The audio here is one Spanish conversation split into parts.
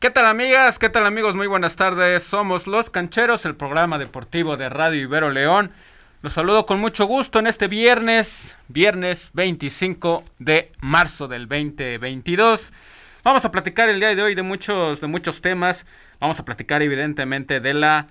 ¿Qué tal amigas? ¿Qué tal amigos? Muy buenas tardes. Somos Los Cancheros, el programa deportivo de Radio Ibero León. Los saludo con mucho gusto en este viernes, viernes 25 de marzo del 2022. Vamos a platicar el día de hoy de muchos, de muchos temas. Vamos a platicar evidentemente de la,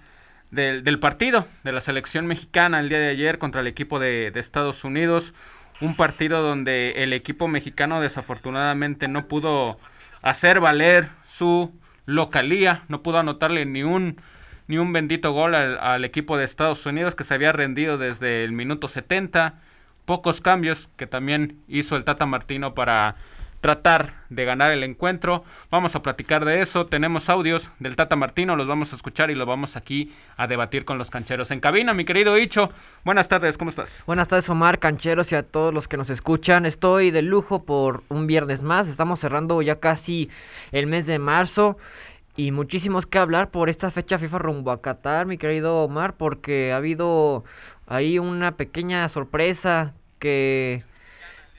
del, partido de la selección mexicana el día de ayer contra el equipo de, de Estados Unidos. Un partido donde el equipo mexicano desafortunadamente no pudo hacer valer su localía, no pudo anotarle ni un, ni un bendito gol al, equipo de Estados Unidos que se había rendido desde el minuto 70. Pocos cambios que también hizo el Tata Martino para tratar de ganar el encuentro. Vamos a platicar de eso. Tenemos audios del Tata Martino, los vamos a escuchar y los vamos aquí a debatir con los cancheros en cabina. Mi querido Hicho, buenas tardes, ¿cómo estás? Buenas tardes, Omar, cancheros y a todos los que nos escuchan. Estoy de lujo por un viernes más. Estamos cerrando ya casi el mes de marzo. Y muchísimos que hablar por esta fecha FIFA rumbo a Qatar, mi querido Omar, porque ha habido ahí una pequeña sorpresa que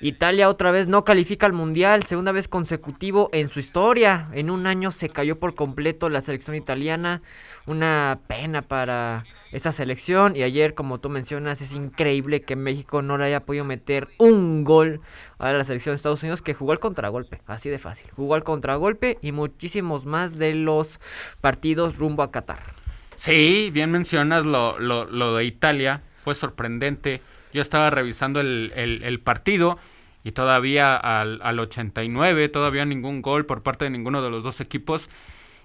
Italia otra vez no califica al Mundial, segunda vez consecutivo en su historia. En un año se cayó por completo la selección italiana. Una pena para esa selección. Y ayer, como tú mencionas, es increíble que México no le haya podido meter un gol a la selección de Estados Unidos que jugó al contragolpe. Así de fácil. Jugó al contragolpe y muchísimos más de los partidos rumbo a Qatar. Sí, bien mencionas lo, lo de Italia. Fue sorprendente yo estaba revisando el, partido y todavía al, al 89, todavía ningún gol por parte de ninguno de los dos equipos.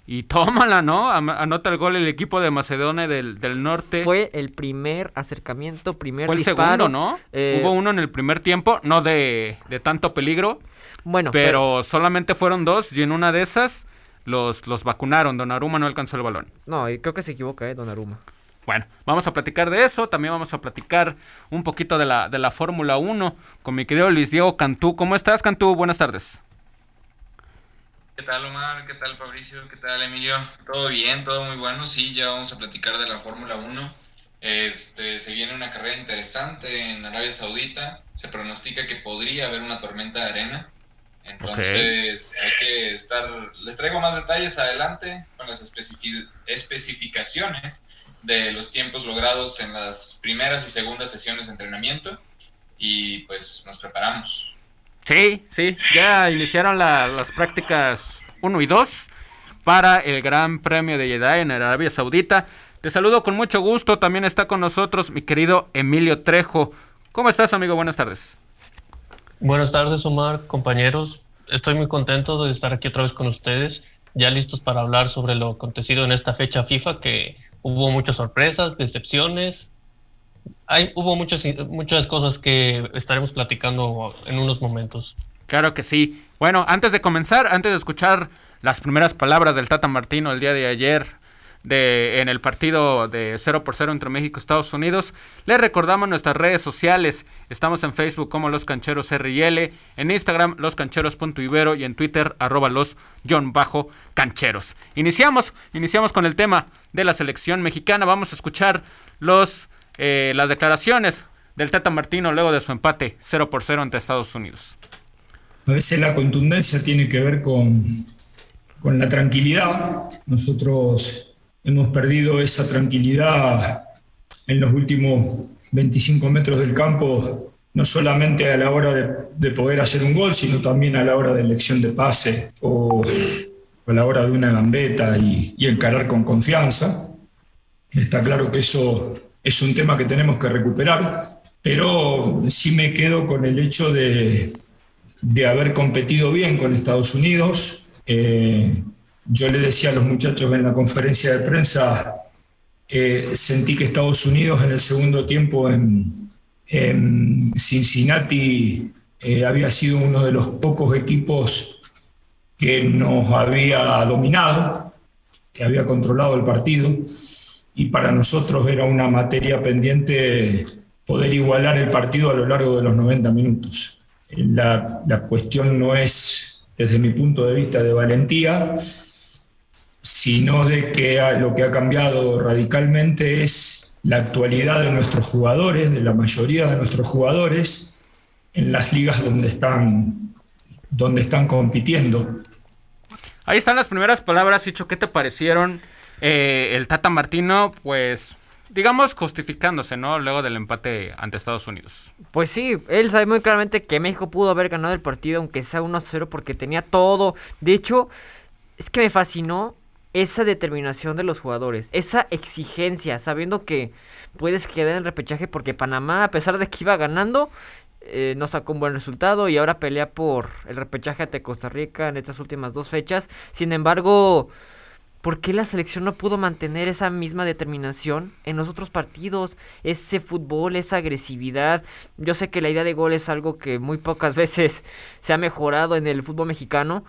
Y tómala, ¿no? Anota el gol el equipo de Macedonia del, Norte. Fue el primer acercamiento, primer Fue el segundo, ¿no? Eh, Hubo uno en el primer tiempo, no de, de tanto peligro. Bueno, pero, solamente fueron dos y en una de esas los, los vacunaron. Donnarumma no alcanzó el balón. No, creo que se equivoca, ¿eh? Donnarumma. Bueno, vamos a platicar de eso, también vamos a platicar un poquito de la, de la Fórmula 1 con mi querido Luis Diego Cantú. ¿Cómo estás, Cantú? Buenas tardes. ¿Qué tal, Omar? ¿Qué tal, Fabricio? ¿Qué tal, Emilio? Todo bien, todo muy bueno. Sí, ya vamos a platicar de la Fórmula 1. Este, se viene una carrera interesante en Arabia Saudita. Se pronostica que podría haber una tormenta de arena. Entonces hay que estar... Les traigo más detalles adelante con las especificaciones de los tiempos logrados en las primeras y segundas sesiones de entrenamiento y pues nos preparamos. Sí, sí, ya iniciaron las prácticas 1 y 2 para el Gran Premio de Jeddah en Arabia Saudita. Te saludo con mucho gusto, también está con nosotros mi querido Emilio Trejo. ¿Cómo estás, amigo? Buenas tardes. Buenas tardes, Omar, compañeros. Estoy muy contento de estar aquí otra vez con ustedes, ya listos para hablar sobre lo acontecido en esta fecha FIFA que hubo muchas sorpresas, decepciones. Hay, hubo muchas, muchas cosas que estaremos platicando en unos momentos. Claro que sí. Bueno, antes de comenzar, antes de escuchar las primeras palabras del Tata Martino el día de ayer de, en el partido de 0 por 0 entre México y Estados Unidos. Les recordamos nuestras redes sociales. Estamos en Facebook como Los Cancheros RL, en Instagram loscancheros.ibero y en Twitter arroba los John Bajo Cancheros. Iniciamos, iniciamos con el tema de la selección mexicana. Vamos a escuchar los, eh, las declaraciones del Tata Martino luego de su empate 0 por 0 ante Estados Unidos. A veces la contundencia tiene que ver con, con la tranquilidad. Nosotros hemos perdido esa tranquilidad en los últimos 25 metros del campo, no solamente a la hora de, poder hacer un gol, sino también a la hora de elección de pase o, a la hora de una gambeta y, encarar con confianza. Está claro que eso es un tema que tenemos que recuperar, pero sí me quedo con el hecho de, haber competido bien con Estados Unidos. Eh, yo le decía a los muchachos en la conferencia de prensa, que sentí que Estados Unidos en el segundo tiempo en, Cincinnati eh, había sido uno de los pocos equipos que nos había dominado, que había controlado el partido, y para nosotros era una materia pendiente poder igualar el partido a lo largo de los 90 minutos. La cuestión no es, desde mi punto de vista, de valentía, sino de que lo que ha cambiado radicalmente es la actualidad de nuestros jugadores, de la mayoría de nuestros jugadores, en las ligas donde están, donde están compitiendo. Ahí están las primeras palabras, Hicho, ¿qué te parecieron? Eh, el Tata Martino, pues, digamos, justificándose, ¿no? Luego del empate ante Estados Unidos. Pues sí, él sabe muy claramente que México pudo haber ganado el partido, aunque sea 1-0, porque tenía todo. De hecho, es que me fascinó esa determinación de los jugadores, esa exigencia, sabiendo que puedes quedar en repechaje porque Panamá, a pesar de que iba ganando, eh, no sacó un buen resultado y ahora pelea por el repechaje ante Costa Rica en estas últimas dos fechas. Sin embargo, ¿por qué la selección no pudo mantener esa misma determinación en los otros partidos? Ese fútbol, esa agresividad. Yo sé que la idea de gol es algo que muy pocas veces se ha mejorado en el fútbol mexicano,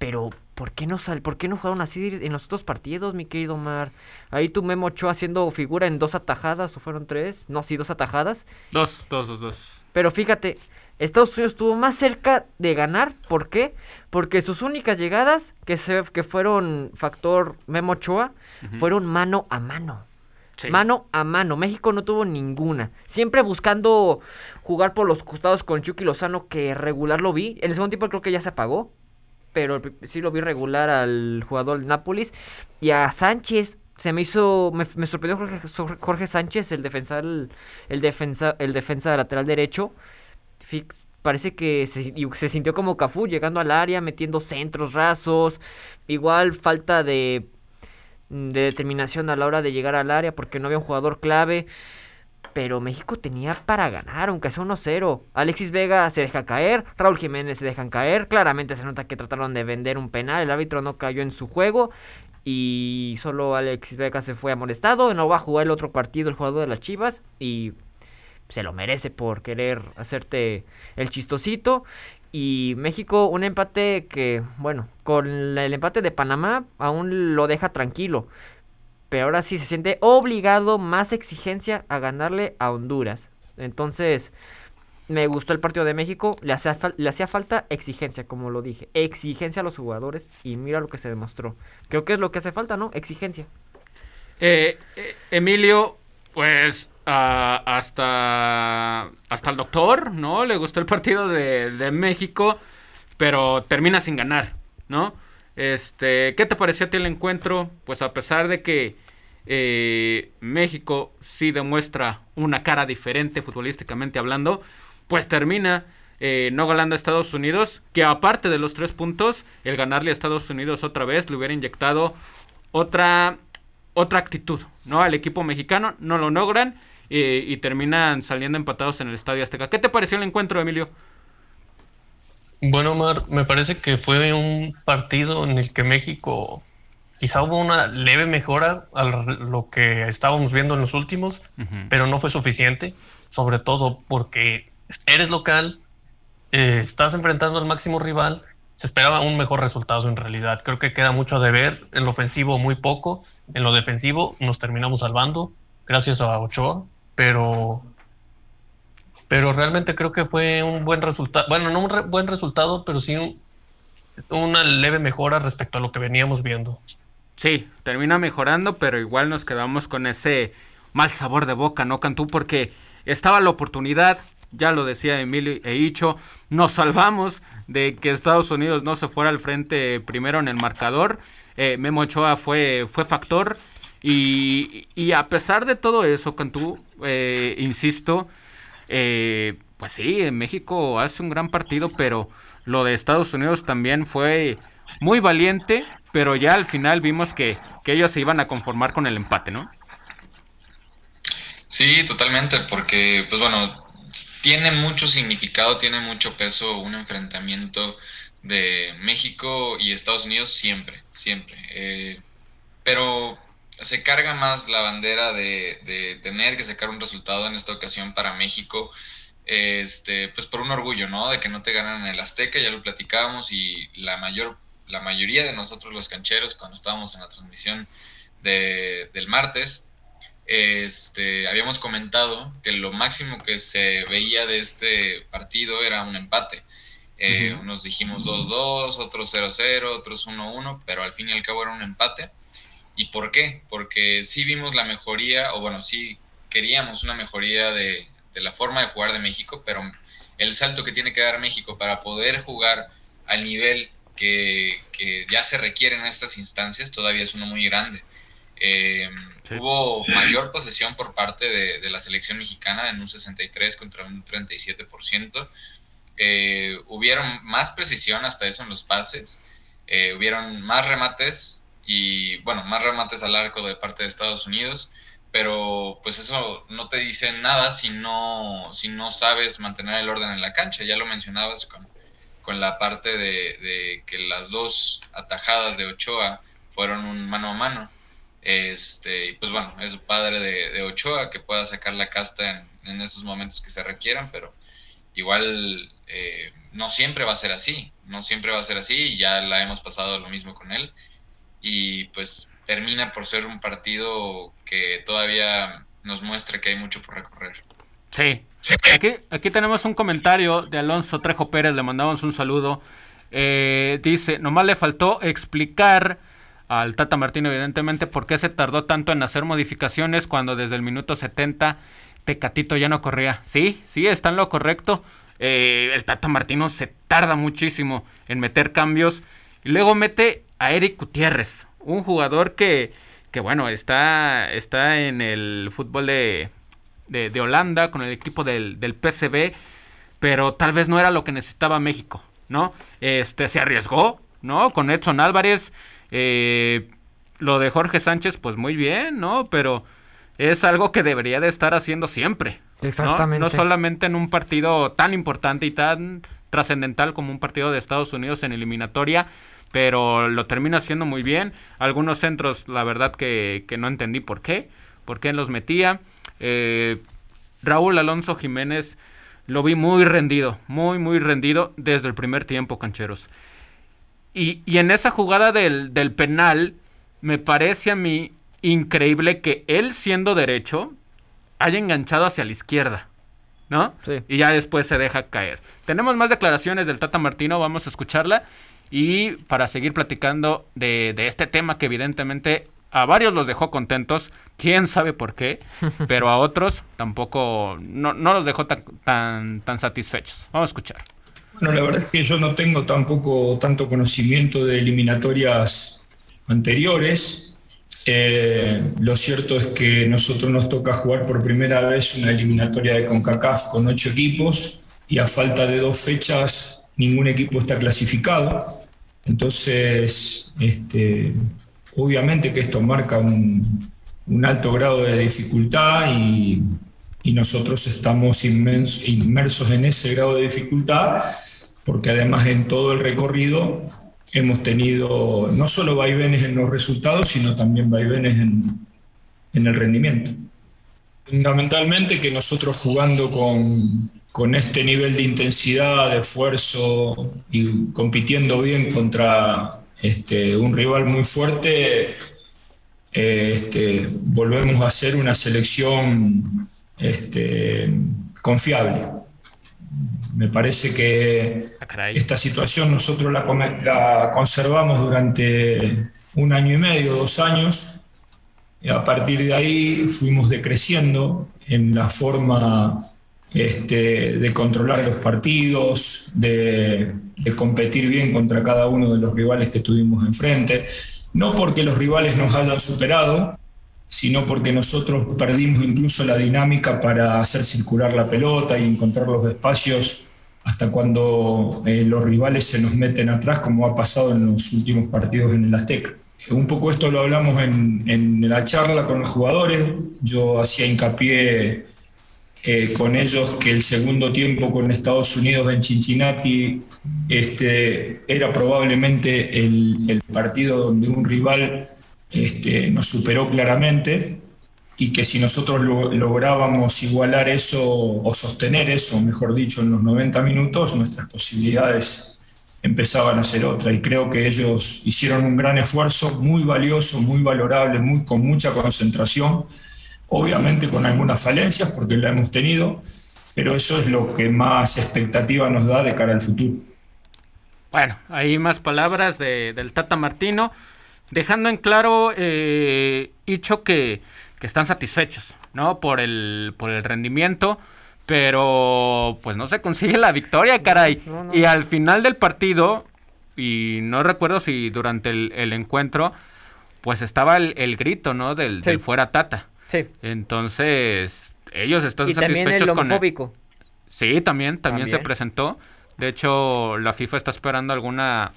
pero ¿por qué no sal ¿Por qué no jugaron así en los otros partidos, mi querido Omar? Ahí tu Memo Ochoa haciendo figura en dos atajadas, o fueron tres, no, sí, dos atajadas. Dos, dos, dos, dos. Pero fíjate, Estados Unidos estuvo más cerca de ganar, ¿por qué? Porque sus únicas llegadas, que, se, que fueron factor Memo Ochoa, fueron mano a mano. Mano a mano. México no tuvo ninguna. Siempre buscando jugar por los costados con Chucky Lozano, que regular lo vi. En el segundo tiempo creo que ya se apagó pero sí lo vi regular al jugador Nápoles. Y a Sánchez, se me hizo, me, sorprendió Jorge, Jorge, Sánchez, el defensa, el, defensa, el defensa lateral derecho. Parece que se, se, sintió como Cafú, llegando al área, metiendo centros rasos. Igual falta de, de determinación a la hora de llegar al área porque no había un jugador clave. Pero México tenía para ganar, aunque sea 1-0. Alexis Vega se deja caer, Raúl Jiménez se dejan caer. Claramente se nota que trataron de vender un penal. El árbitro no cayó en su juego. Y solo Alexis Vega se fue amolestado. No va a jugar el otro partido el jugador de las Chivas. Y se lo merece por querer hacerte el chistosito. Y México, un empate que, bueno, con el empate de Panamá aún lo deja tranquilo pero ahora sí se siente obligado, más exigencia a ganarle a Honduras. Entonces, me gustó el partido de México, le hacía, le hacía falta exigencia, como lo dije, exigencia a los jugadores y mira lo que se demostró. Creo que es lo que hace falta, ¿no? Exigencia. Eh, eh, Emilio, pues ah, hasta, hasta el doctor, ¿no? Le gustó el partido de, de México, pero termina sin ganar, ¿no? Este, ¿qué te pareció a ti el encuentro? Pues a pesar de que eh, México sí demuestra una cara diferente futbolísticamente hablando, pues termina eh, no ganando a Estados Unidos, que aparte de los tres puntos, el ganarle a Estados Unidos otra vez le hubiera inyectado otra, otra actitud, ¿no? Al equipo mexicano no lo logran eh, y terminan saliendo empatados en el Estadio Azteca. ¿Qué te pareció el encuentro, Emilio? Bueno, Omar, me parece que fue un partido en el que México quizá hubo una leve mejora a lo que estábamos viendo en los últimos, pero no fue suficiente, sobre todo porque eres local, eh, estás enfrentando al máximo rival, se esperaba un mejor resultado en realidad. Creo que queda mucho a deber, en lo ofensivo muy poco, en lo defensivo nos terminamos salvando, gracias a Ochoa, pero pero realmente creo que fue un buen resultado, bueno, no un buen resultado, pero sí una leve mejora respecto a lo que veníamos viendo. Sí, termina mejorando, pero igual nos quedamos con ese mal sabor de boca, ¿no, Cantú? Porque estaba la oportunidad, ya lo decía Emilio e Icho, nos salvamos de que Estados Unidos no se fuera al frente primero en el marcador. Eh, Memo Ochoa fue, fue factor. Y, y, a pesar de todo eso, Cantú, eh, insisto, eh, pues sí, México hace un gran partido, pero lo de Estados Unidos también fue muy valiente, pero ya al final vimos que, ellos se iban a conformar con el empate, ¿no? Sí, totalmente, porque pues bueno, tiene mucho significado, tiene mucho peso un enfrentamiento de México y Estados Unidos siempre, siempre. Eh, pero se carga más la bandera de, tener que sacar un resultado en esta ocasión para México, este, pues por un orgullo, ¿no? De que no te ganan en el Azteca, ya lo platicábamos y la mayor, la mayoría de nosotros los cancheros cuando estábamos en la transmisión del martes, este, habíamos comentado que lo máximo que se veía de este partido era un empate. Eh, unos dijimos 2-2, otros 0-0, otros 1-1, pero al fin y al cabo era un empate. ¿Y por qué? Porque sí vimos la mejoría, o bueno, sí queríamos una mejoría de, la forma de jugar de México, pero el salto que tiene que dar México para poder jugar al nivel que, ya se requiere en estas instancias todavía es uno muy grande. Eh, hubo mayor posesión por parte de, la selección mexicana en un 63 contra un 37%. Eh, hubieron más precisión hasta eso en los pases, eh, hubieron más remates y, bueno, más remates al arco de parte de Estados Unidos, pero pues eso no te dice nada si no, si no sabes mantener el orden en la cancha. Ya lo mencionabas con, con la parte de, que las dos atajadas de Ochoa fueron un mano a mano. Este, pues bueno, es padre de, Ochoa que pueda sacar la casta en, esos momentos que se requieran, pero igual eh, no siempre va a ser así, no siempre va a ser así y ya la hemos pasado lo mismo con él y pues termina por ser un partido que todavía nos muestra que hay mucho por recorrer. Sí, Aquí, aquí tenemos un comentario de Alonso Trejo Pérez, le mandamos un saludo. Eh, dice, nomás le faltó explicar al Tata Martino, evidentemente, por qué se tardó tanto en hacer modificaciones cuando desde el minuto 70 Tecatito ya no corría. Sí, sí, está en lo correcto. Eh, el Tata Martino se tarda muchísimo en meter cambios. Y luego mete a Eric Gutiérrez, un jugador que, que bueno, está, está en el fútbol de, de, Holanda, con el equipo del, del PCB, pero tal vez no era lo que necesitaba México, ¿no? Este, se arriesgó, ¿no? Con Edson Álvarez, eh, lo de Jorge Sánchez, pues muy bien, ¿no? Pero es algo que debería de estar haciendo siempre. Exactamente. ¿no? solamente en un partido tan importante y tan trascendental como un partido de Estados Unidos en eliminatoria, pero lo termina haciendo muy bien. Algunos centros, la verdad que, que no entendí por qué, por qué los metía. Eh, Raúl Alonso Jiménez lo vi muy rendido, muy, muy rendido desde el primer tiempo, cancheros. Y, en esa jugada del, penal, me parece a mí increíble que él siendo derecho haya enganchado hacia la izquierda, ¿no? Sí. Y ya después se deja caer. Tenemos más declaraciones del Tata Martino, vamos a escucharla. Y para seguir platicando de, de este tema que evidentemente a varios los dejó contentos, quién sabe por qué, pero a otros tampoco, no, los dejó tan, tan, tan satisfechos. Vamos a escuchar. Bueno, la verdad es que yo no tengo tampoco tanto conocimiento de eliminatorias anteriores. Eh, lo cierto es que nosotros nos toca jugar por primera vez una eliminatoria de CONCACAF con ocho equipos y a falta de dos fechas ningún equipo está clasificado. Entonces, este, Obviamente que esto marca un, alto grado de dificultad y, nosotros estamos inmersos en ese grado de dificultad porque además en todo el recorrido hemos tenido no solo vaivenes en los resultados, sino también vaivenes en, en el rendimiento. Fundamentalmente que nosotros jugando con, con este nivel de intensidad, de esfuerzo y compitiendo bien contra este, un rival muy fuerte, eh, este, volvemos a ser una selección este, confiable. Me parece que ah, esta situación nosotros la, la, conservamos durante un año y medio, dos años. Y a partir de ahí fuimos decreciendo en la forma este, de controlar los partidos, de, competir bien contra cada uno de los rivales que tuvimos enfrente. No porque los rivales nos hayan superado, sino porque nosotros perdimos incluso la dinámica para hacer circular la pelota y encontrar los espacios hasta cuando eh, los rivales se nos meten atrás, como ha pasado en los últimos partidos en el Azteca. Un poco esto lo hablamos en la charla con los jugadores. Yo hacía hincapié eh, con ellos que el segundo tiempo con Estados Unidos en Cincinnati este, era probablemente el, partido donde un rival este, nos superó claramente y que si nosotros lográbamos igualar eso o sostener eso, mejor dicho, en los 90 minutos, nuestras posibilidades empezaban a ser otras. Y creo que ellos hicieron un gran esfuerzo, muy valioso, muy valorable, muy, con mucha concentración obviamente con algunas falencias porque la hemos tenido, pero eso es lo que más expectativa nos da de cara al futuro. Bueno, ahí más palabras de, del Tata Martino, dejando en claro, eh, Hicho, que, que, están satisfechos, ¿no? Por el, por el rendimiento, pero pues no se consigue la victoria, caray. Y al final del partido, y no recuerdo si durante el, encuentro, pues estaba el, grito, ¿no? Del, fuera Tata. Sí. Entonces, ellos están y satisfechos también el con Sí, también, también, se presentó. De hecho, la FIFA está esperando alguna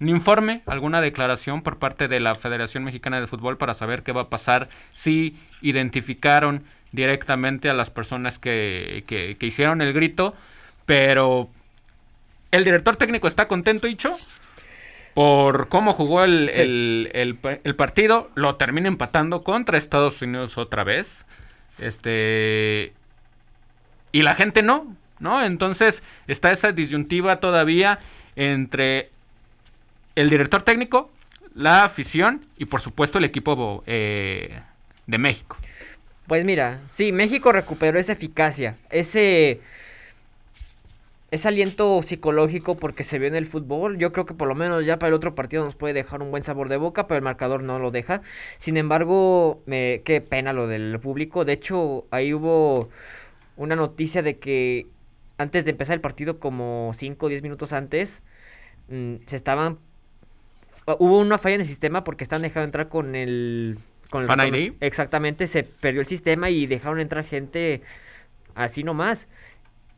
un informe, alguna declaración por parte de la Federación Mexicana de Fútbol para saber qué va a pasar si identificaron directamente a las personas que, que, hicieron el grito, pero el director técnico está contento, Icho, por cómo jugó el, el, partido, lo termina empatando contra Estados Unidos otra vez. Este. Y la gente no, ¿no? Entonces está esa disyuntiva todavía entre el director técnico, la afición y por supuesto el equipo eh, de México. Pues mira, sí, México recuperó esa eficacia, ese ese aliento psicológico porque se vio en el fútbol. Yo creo que por lo menos ya para el otro partido nos puede dejar un buen sabor de boca, pero el marcador no lo deja. Sin embargo, me, qué pena lo del público. De hecho, ahí hubo una noticia de que antes de empezar el partido, como 5 o 10 minutos antes, mm, se estaban... Hubo una falla en el sistema porque estaban dejando entrar con el... Con el ¿Fan ID? Exactamente, se perdió el sistema y dejaron entrar gente así nomás.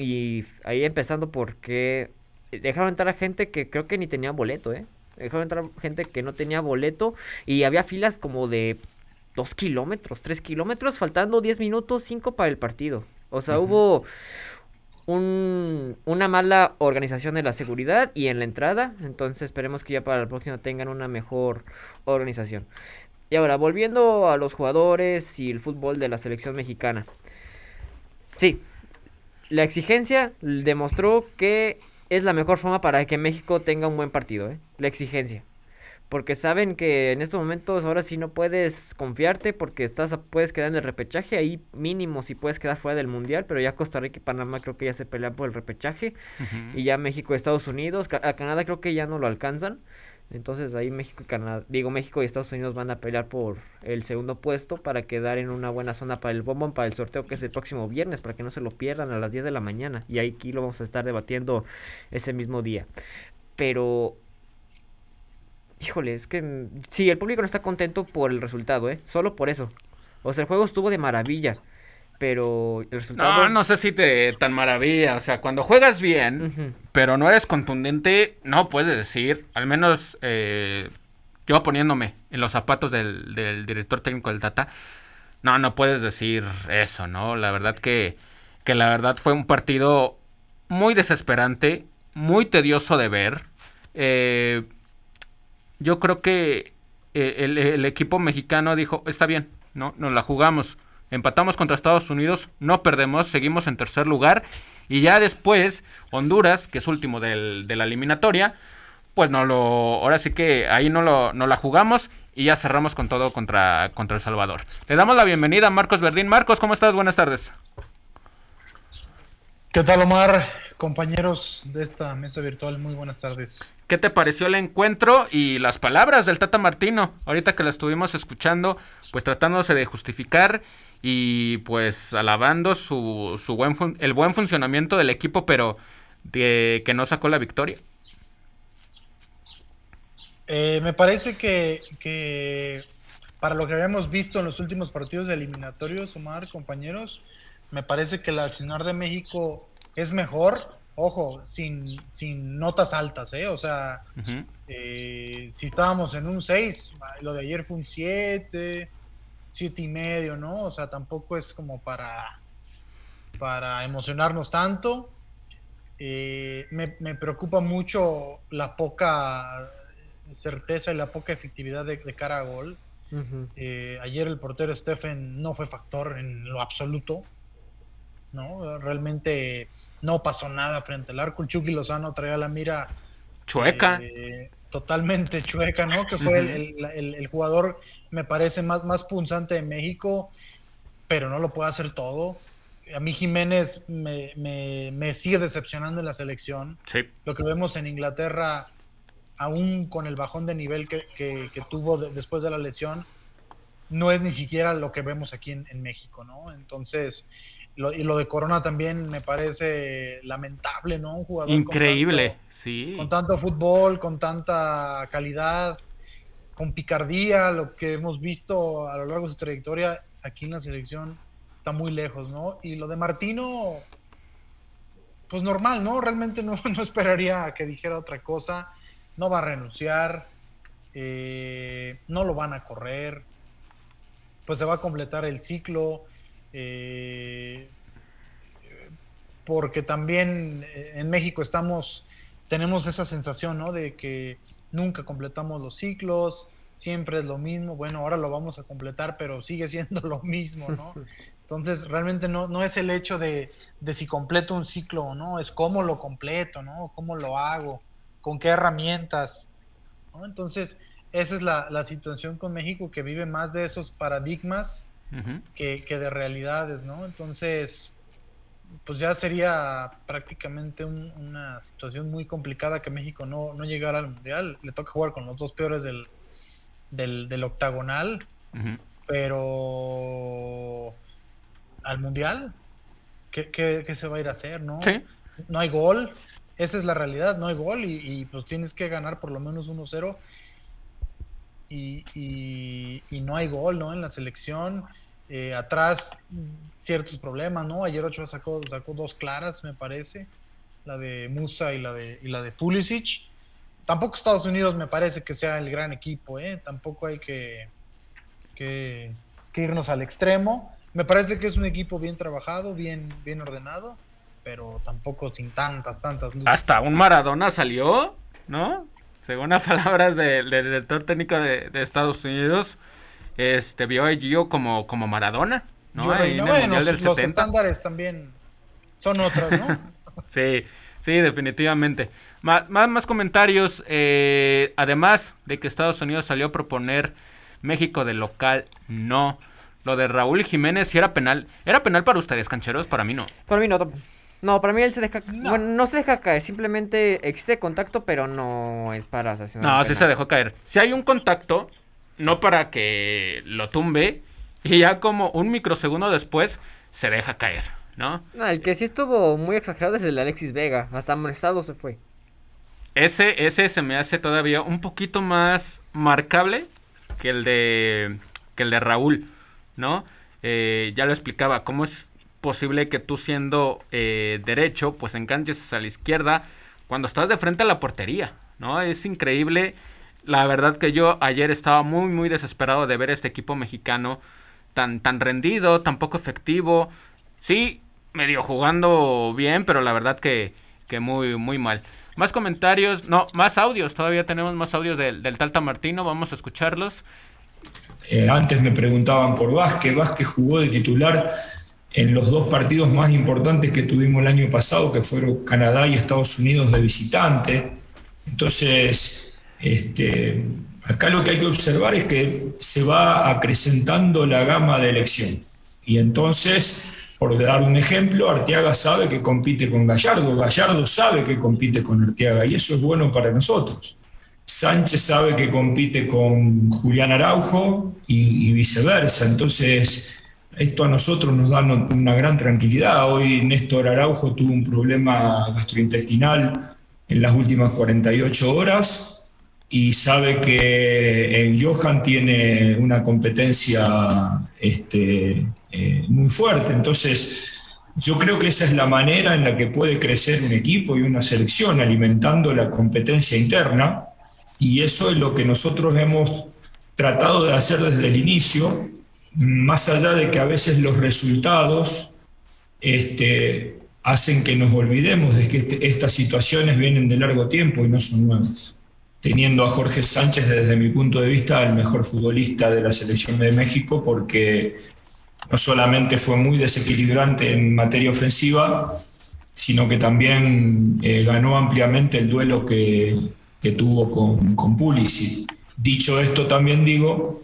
Y ahí empezando porque dejaron entrar a gente que creo que ni tenía boleto, ¿eh? Dejaron entrar gente que no tenía boleto y había filas como de 2 kilómetros, 3 kilómetros, faltando 10 minutos, 5 para el partido. O sea, hubo un, una mala organización de la seguridad y en la entrada. Entonces esperemos que ya para el próximo tengan una mejor organización. Y ahora, volviendo a los jugadores y el fútbol de la selección mexicana. Sí, la exigencia demostró que es la mejor forma para que México tenga un buen partido. ¿eh? La exigencia porque saben que en estos momentos ahora sí no puedes confiarte porque estás puedes quedar en el repechaje ahí mínimo si puedes quedar fuera del mundial pero ya Costa Rica y Panamá creo que ya se pelean por el repechaje y ya México y Estados Unidos a Canadá creo que ya no lo alcanzan entonces ahí México y Canadá digo México y Estados Unidos van a pelear por el segundo puesto para quedar en una buena zona para el bombón para el sorteo que es el próximo viernes para que no se lo pierdan a las 10 de la mañana y aquí lo vamos a estar debatiendo ese mismo día pero Híjole, es que sí, el público no está contento por el resultado, ¿eh? Solo por eso. O sea, el juego estuvo de maravilla, pero el resultado... No, no sé si te tan maravilla. O sea, cuando juegas bien, pero no eres contundente, no puedes decir, al menos eh, yo poniéndome en los zapatos del, del director técnico del Tata, no, no puedes decir eso, ¿no? La verdad que, que la verdad fue un partido muy desesperante, muy tedioso de ver. Eh, yo creo que eh, el, equipo mexicano dijo, está bien, ¿no? Nos la jugamos. Empatamos contra Estados Unidos, no perdemos, seguimos en tercer lugar. Y ya después, Honduras, que es último del, de la eliminatoria, pues no lo. Ahora sí que ahí no, lo, no la jugamos y ya cerramos con todo contra, contra El Salvador. Le damos la bienvenida a Marcos Verdín. Marcos, ¿cómo estás? Buenas tardes. ¿Qué tal, Omar? Compañeros de esta mesa virtual, muy buenas tardes. ¿Qué te pareció el encuentro y las palabras del Tata Martino? Ahorita que la estuvimos escuchando, pues tratándose de justificar y pues alabando su, su buen el buen funcionamiento del equipo, pero de que no sacó la victoria. Eh, me parece que, que para lo que habíamos visto en los últimos partidos de eliminatorios, Omar, compañeros, me parece que el accionar de México es mejor ojo, sin, sin notas altas, ¿eh? O sea, eh, si estábamos en un 6, lo de ayer fue un 7, 7 y medio, ¿no? O sea, tampoco es como para, para emocionarnos tanto. Eh, me, preocupa mucho la poca certeza y la poca efectividad de, cara a gol. Eh, ayer el portero Stephen no fue factor en lo absoluto. ¿no? Realmente no pasó nada frente al arco. El Chucky Lozano traía la mira chueca. Eh, totalmente chueca, ¿no? Que fue el, jugador, me parece, más, más punzante de México, pero no lo puede hacer todo. A mí Jiménez me, me, sigue decepcionando en la selección. Lo que vemos en Inglaterra, aún con el bajón de nivel que, tuvo después de la lesión, no es ni siquiera lo que vemos aquí en, en México, ¿no? Entonces, y lo de Corona también me parece lamentable, ¿no? Un jugador increíble, sí. Con tanto fútbol, con tanta calidad, con picardía, lo que hemos visto a lo largo de su trayectoria aquí en la selección está muy lejos, ¿no? Y lo de Martino, pues normal, ¿no? Realmente no, no esperaría que dijera otra cosa. No va a renunciar, eh, no lo van a correr, pues se va a completar el ciclo. Eh, porque también eh, en México estamos, tenemos esa sensación, ¿no? De que nunca completamos los ciclos, siempre es lo mismo, bueno, ahora lo vamos a completar, pero sigue siendo lo mismo, ¿no? Entonces, realmente no, no es el hecho de, de, si completo un ciclo o no, es cómo lo completo, ¿no? Cómo lo hago, con qué herramientas. Entonces, esa es la, la situación con México, que vive más de esos paradigmas que, que, de realidades, ¿no? Entonces, pues ya sería prácticamente una situación muy complicada que México no, no llegara al Mundial. Le toca jugar con los dos peores del, del, octagonal, pero al Mundial, ¿qué, se va a ir a hacer? ¿no? no hay gol, esa es la realidad, no hay gol y, pues tienes que ganar por lo menos 1-0 y, y, no hay gol ¿no? en la selección. Eh, atrás ciertos problemas, ¿no? Ayer Ochoa sacó, sacó dos claras, me parece, la de Musa y la de, y la de Pulisic. Tampoco Estados Unidos me parece que sea el gran equipo, ¿eh? Tampoco hay que, que, irnos al extremo. Me parece que es un equipo bien trabajado, bien, bien ordenado, pero tampoco sin tantas, tantas luces. Hasta un Maradona salió, ¿no? Según las palabras del director técnico de, de Estados Unidos, este, vio a Gio como, como Maradona, ¿no? los estándares también son otros, ¿no? sí, sí, definitivamente. Más, más, comentarios. Eh, además de que Estados Unidos salió a proponer México de local, no. Lo de Raúl Jiménez si era penal. ¿Era penal para ustedes, cancheros? Para mí no. Para mí no. No, para mí él se deja no. Bueno, no se deja caer, simplemente existe contacto, pero no es para No, sí se dejó caer. Si hay un contacto, no para que lo tumbe y ya como un microsegundo después se deja caer, ¿no? No, el que sí estuvo muy exagerado es el de Alexis Vega, hasta amonestado se fue. Ese, ese se me hace todavía un poquito más marcable que el de, que el de Raúl, ¿no? Eh, ya lo explicaba, cómo es posible que tú siendo eh, derecho, pues enganches a la izquierda cuando estás de frente a la portería, ¿no? Es increíble la verdad que yo ayer estaba muy, muy desesperado de ver este equipo mexicano tan, tan rendido, tan poco efectivo. Sí, medio jugando bien, pero la verdad que, que muy, muy mal. Más comentarios, no, más audios, todavía tenemos más audios del, del Talta Martino, vamos a escucharlos. Eh, antes me preguntaban por Vázquez, Vázquez jugó de titular en los dos partidos más importantes que tuvimos el año pasado, que fueron Canadá y Estados Unidos de visitante. Entonces, este, acá lo que hay que observar es que se va acrecentando la gama de elección. Y entonces, por dar un ejemplo, Arteaga sabe que compite con Gallardo, Gallardo sabe que compite con Arteaga y eso es bueno para nosotros. Sánchez sabe que compite con Julián Araujo y, viceversa. Entonces, esto a nosotros nos da una gran tranquilidad. Hoy Néstor Araujo tuvo un problema gastrointestinal en las últimas 48 horas y sabe que en Johan tiene una competencia este, eh, muy fuerte. Entonces, yo creo que esa es la manera en la que puede crecer un equipo y una selección, alimentando la competencia interna. Y eso es lo que nosotros hemos tratado de hacer desde el inicio, más allá de que a veces los resultados este, hacen que nos olvidemos de que este, estas situaciones vienen de largo tiempo y no son nuevas teniendo a Jorge Sánchez desde mi punto de vista el mejor futbolista de la selección de México porque no solamente fue muy desequilibrante en materia ofensiva, sino que también eh, ganó ampliamente el duelo que, tuvo con, con Pulisic. Dicho esto, también digo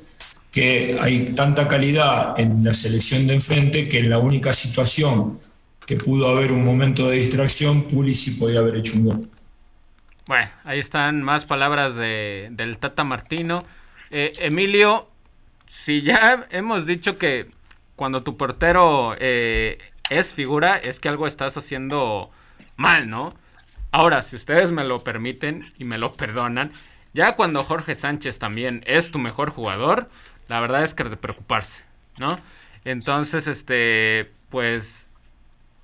que hay tanta calidad en la selección de enfrente que en la única situación que pudo haber un momento de distracción, Pulisic podía haber hecho un gol. Bueno, ahí están más palabras de, del Tata Martino. Eh, Emilio, si ya hemos dicho que cuando tu portero eh, es figura, es que algo estás haciendo mal, ¿no? Ahora, si ustedes me lo permiten y me lo perdonan, ya cuando Jorge Sánchez también es tu mejor jugador, la verdad es que de preocuparse, ¿no? Entonces, este, pues,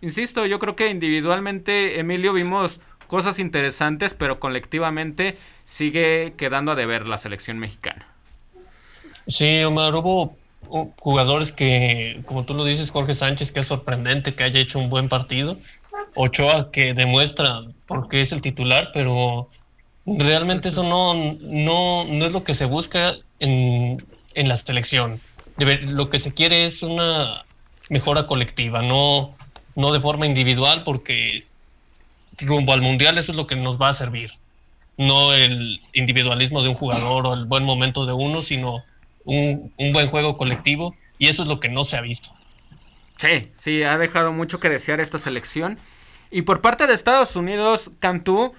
insisto, yo creo que individualmente, Emilio, vimos cosas interesantes, pero colectivamente sigue quedando a deber la selección mexicana. Sí, Omar, hubo jugadores que, como tú lo dices, Jorge Sánchez, que es sorprendente que haya hecho un buen partido. Ochoa, que demuestra por qué es el titular, pero realmente eso no, no, no es lo que se busca en, en la selección. Lo que se quiere es una mejora colectiva, no, no de forma individual, porque rumbo al mundial eso es lo que nos va a servir. No el individualismo de un jugador o el buen momento de uno, sino un, buen juego colectivo y eso es lo que no se ha visto. Sí, sí, ha dejado mucho que desear esta selección. Y por parte de Estados Unidos, Cantú,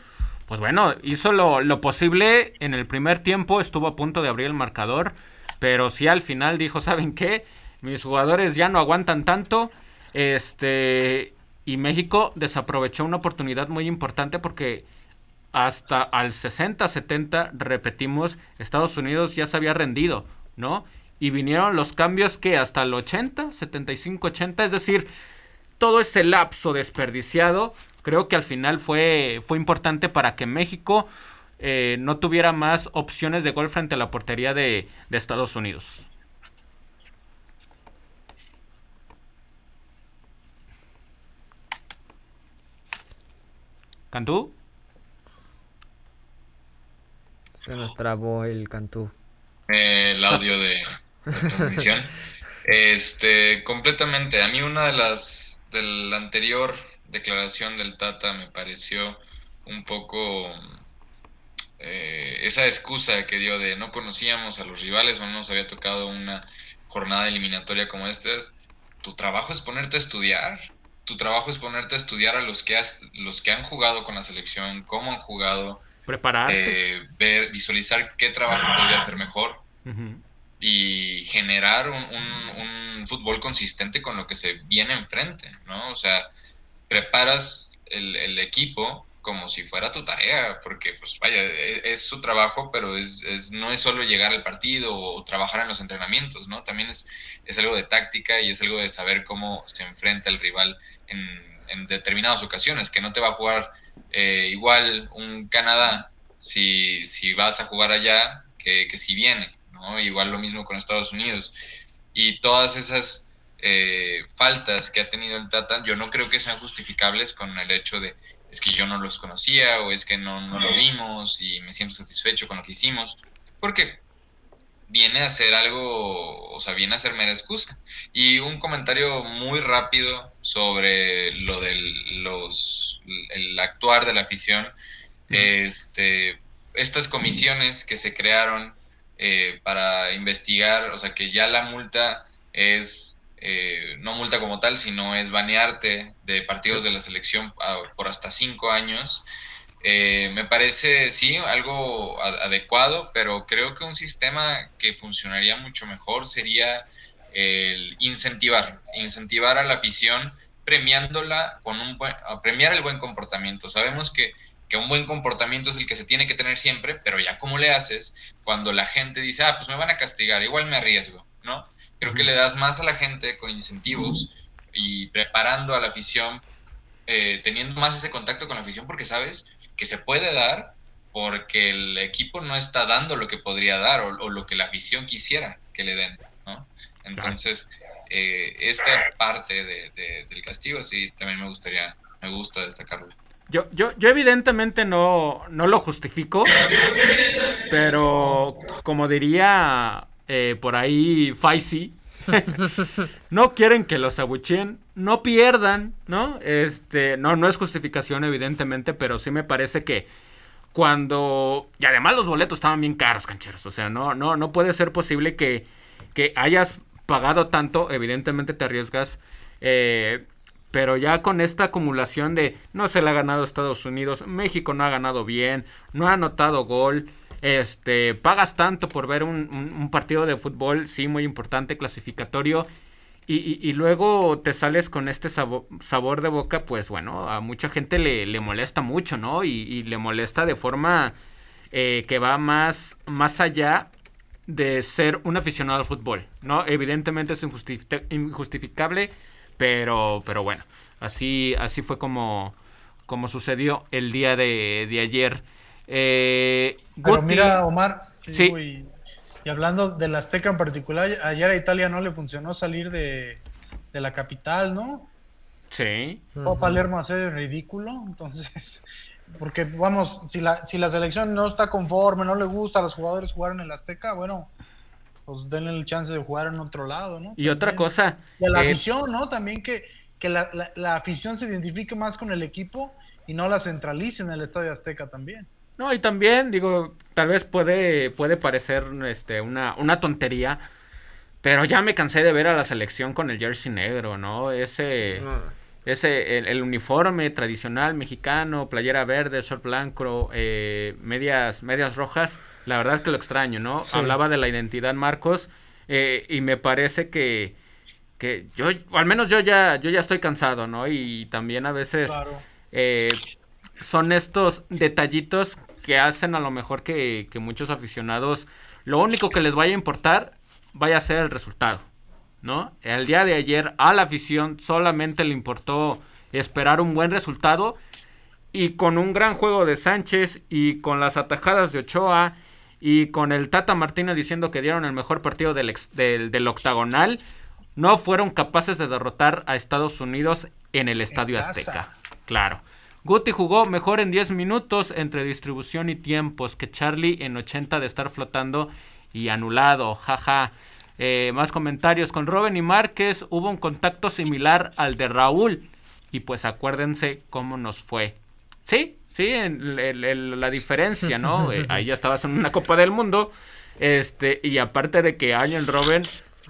pues bueno, hizo lo, lo, posible. En el primer tiempo estuvo a punto de abrir el marcador. Pero sí al final dijo, ¿saben qué? Mis jugadores ya no aguantan tanto. Este. Y México desaprovechó una oportunidad muy importante porque hasta al 60-70, repetimos, Estados Unidos ya se había rendido. ¿no? Y vinieron los cambios que hasta el 80, 75, 80, es decir, todo ese lapso desperdiciado, creo que al final fue, fue importante para que México eh, no tuviera más opciones de gol frente a la portería de, de Estados Unidos. ¿Cantú? Se nos trabó el Cantú el audio de, transmisión. Este, completamente. A mí una de las de la anterior declaración del Tata me pareció un poco eh, esa excusa que dio de no conocíamos a los rivales o no nos había tocado una jornada eliminatoria como esta. Tu trabajo es ponerte a estudiar. Tu trabajo es ponerte a estudiar a los que has, los que han jugado con la selección, cómo han jugado, Prepararte. Eh, ver, visualizar qué trabajo podría ser mejor y generar un, fútbol consistente con lo que se viene enfrente, ¿no? O sea, preparas el, equipo como si fuera tu tarea, porque pues vaya, e, es, su trabajo, pero es, no es solo llegar al partido o, trabajar en los entrenamientos, ¿no? También es, es algo de táctica y es algo de saber cómo se enfrenta el rival en, determinadas ocasiones, que no te va a jugar eh, igual un Canadá si, si vas a jugar allá que, que si viene, Igual lo mismo con Estados Unidos. Y todas esas eh, faltas que ha tenido el Tata, yo no creo que sean justificables con el hecho de es que yo no los conocía o es que no, no lo vimos y me siento satisfecho con lo que hicimos. Porque viene a ser algo, o sea, viene a ser mera excusa. Y un comentario muy rápido sobre lo del los, el actuar de la afición. Este, estas comisiones que se crearon eh, para investigar, o sea que ya la multa es eh, no multa como tal, sino es banearte de partidos de la selección por hasta cinco años. Eh, me parece, sí, algo adecuado, pero creo que un sistema que funcionaría mucho mejor sería el incentivar, incentivar a la afición premiándola con un buen, premiar el buen comportamiento. Sabemos que que un buen comportamiento es el que se tiene que tener siempre, pero ya cómo le haces cuando la gente dice, ah, pues me van a castigar, igual me arriesgo, ¿no? Creo que le das más a la gente con incentivos y preparando a la afición, eh, teniendo más ese contacto con la afición, porque sabes que se puede dar porque el equipo no está dando lo que podría dar o, lo que la afición quisiera que le den, ¿no? Entonces, eh, esta parte del castigo sí también me gustaría, me gusta destacarlo. Yo, yo, yo evidentemente no, no lo justifico, pero como diría eh, por ahí Faisy, no quieren que los abucheen, no pierdan, ¿no? Este, no, no es justificación evidentemente, pero sí me parece que cuando y además los boletos estaban bien caros, cancheros, o sea, no no no puede ser posible que que hayas pagado tanto, evidentemente te arriesgas eh, pero ya con esta acumulación de no se le ha ganado Estados Unidos, México no ha ganado bien, no ha anotado gol, este, pagas tanto por ver un, partido de fútbol, sí, muy importante, clasificatorio, y, luego te sales con este sabor, de boca, pues bueno, a mucha gente le, le molesta mucho, ¿no? Y, le molesta de forma eh, que va más, más allá de ser un aficionado al fútbol, ¿no? Evidentemente es injustificable, pero, pero bueno, así, así fue como, como sucedió el día de, de ayer. Eh, pero mira, Omar, sí. Y hablando del Azteca en particular, ayer a Italia no le funcionó salir de, la capital, ¿no? Sí. O Palermo hacer ridículo, entonces, porque vamos, si la, si la selección no está conforme, no le gusta a los jugadores jugar en el Azteca, bueno, pues denle el chance de jugar en otro lado, ¿no? Y otra cosa. Y a la afición, ¿no? También que, que la, la, afición se identifique más con el equipo y no la centralice en el Estadio Azteca también. No, y también, digo, tal vez puede, puede parecer este, una, una tontería, pero ya me cansé de ver a la selección con el jersey negro, ¿no? Ese, ese el, uniforme tradicional mexicano, playera verde, short blanco, eh, medias, medias rojas, la verdad es que lo extraño, ¿no? Hablaba de la identidad Marcos eh, y me parece que, que yo, al menos yo ya, yo ya estoy cansado, ¿no? Y también a veces... Eh, son estos detallitos que hacen a lo mejor que, muchos aficionados lo único que les vaya a importar vaya a ser el resultado, ¿no? El día de ayer a la afición solamente le importó esperar un buen resultado y con un gran juego de Sánchez y con las atajadas de Ochoa y con el Tata Martino diciendo que dieron el mejor partido del, del, del octagonal, no fueron capaces de derrotar a Estados Unidos en el Estadio Azteca. Claro. Guti jugó mejor en 10 minutos entre distribución y tiempos que Charlie en 80 de estar flotando y anulado. Jaja. Eh, más comentarios con Robin y Márquez. Hubo un contacto similar al de Raúl. Y pues acuérdense cómo nos fue. Sí, sí, en, la diferencia, ¿no? Eh, ahí ya estabas en una Copa del Mundo. Este, y aparte de que Ángel Robin,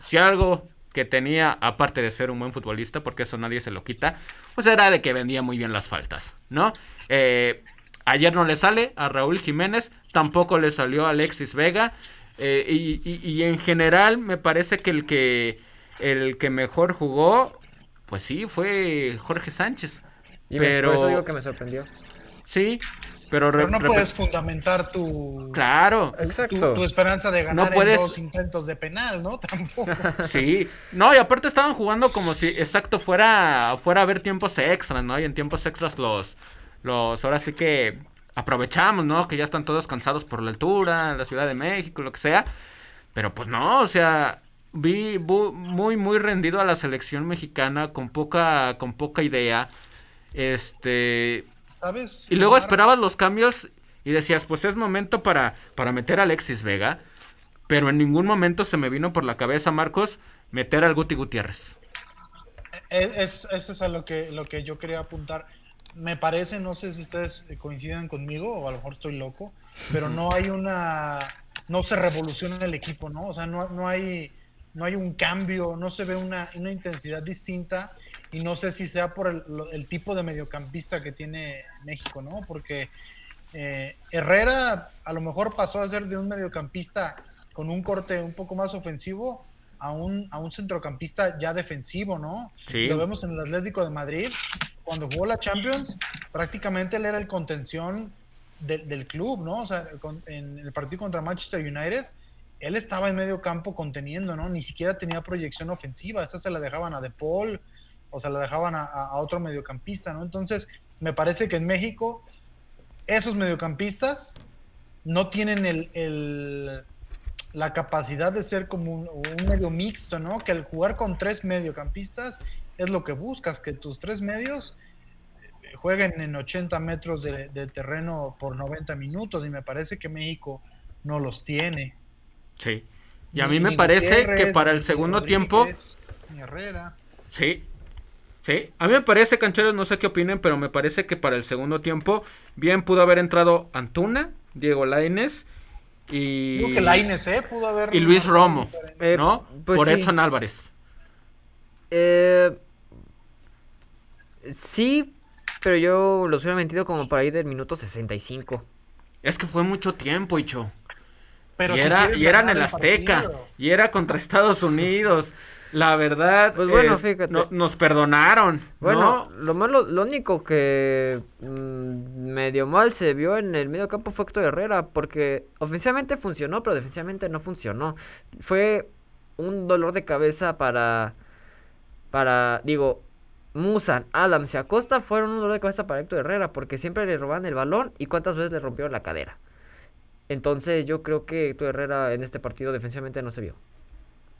si algo que tenía, aparte de ser un buen futbolista, porque eso nadie se lo quita, pues era de que vendía muy bien las faltas, ¿no? Eh, ayer no le sale a Raúl Jiménez, tampoco le salió a Alexis Vega, eh, y, en general me parece que el que el que mejor jugó, pues sí, fue Jorge Sánchez. Y pero... por eso digo que me sorprendió. Sí, pero, no puedes fundamentar tu, claro, exacto. Tu, esperanza de ganar en dos intentos de penal, ¿no? Tampoco. Sí, no, y aparte estaban jugando como si, exacto, fuera, fuera a haber tiempos extras, ¿no? Y en tiempos extras los, los, ahora sí que aprovechamos, ¿no? Que ya están todos cansados por la altura, la Ciudad de México, lo que sea. Pero pues no, o sea, vi muy, muy rendido a la selección mexicana con poca, con poca idea. Este, y luego esperabas los cambios y decías, pues es momento para, para meter a Alexis Vega. Pero en ningún momento se me vino por la cabeza, Marcos, meter al Guti Gutiérrez. E, es, eso es a lo que, lo que yo quería apuntar. Me parece, no sé si ustedes coinciden conmigo o a lo mejor estoy loco, pero no hay una, no se revoluciona el equipo, ¿no? O sea, no, no, hay, no hay un cambio, no se ve una, una intensidad distinta y no sé si sea por el, tipo de mediocampista que tiene México, ¿no? Porque eh, Herrera a lo mejor pasó a ser de un mediocampista con un corte un poco más ofensivo a un, a un centrocampista ya defensivo, ¿no? Sí. Lo vemos en el Atlético de Madrid. Cuando jugó la Champions, prácticamente él era el contención del club, ¿no? O sea, en el partido contra Manchester United, él estaba en medio campo conteniendo, ¿no? Ni siquiera tenía proyección ofensiva. Esa se la dejaban a De Paul, o sea, la dejaban a, otro mediocampista, ¿no? Entonces, me parece que en México esos mediocampistas no tienen el, la capacidad de ser como un, medio mixto, ¿no? Que al jugar con tres mediocampistas es lo que buscas, que tus tres medios eh, jueguen en 80 metros de, terreno por 90 minutos y me parece que México no los tiene. Sí. Y a mí me parece que para el segundo tiempo... Herrera. Sí, Sí, a mí me parece, cancheros, no sé qué opinen, pero me parece que para el segundo tiempo bien pudo haber entrado Antuna, Diego Laines y... Digo que Laines, ¿eh? Pudo haber... Y Luis Romo, ¿no? Eh, pues Por Edson Álvarez. Eh... Sí, pero yo los hubiera mentido como para ir del minuto 65. Es que fue mucho tiempo, Icho. Pero y, era, y era en el Azteca. Y era contra Estados Unidos. La verdad, Pues bueno, es- fíjate. no- nos perdonaron. Bueno, ¿no? lo malo, lo único que mm, medio mal se vio en el medio campo fue Héctor Herrera, porque ofensivamente funcionó, pero defensivamente no funcionó. Fue un dolor de cabeza para, para, digo, Musan, Adams y Acosta fueron un dolor de cabeza para Héctor Herrera, porque siempre le robaban el balón y cuántas veces le rompieron la cadera. Entonces yo creo que Héctor Herrera en este partido defensivamente no se vio.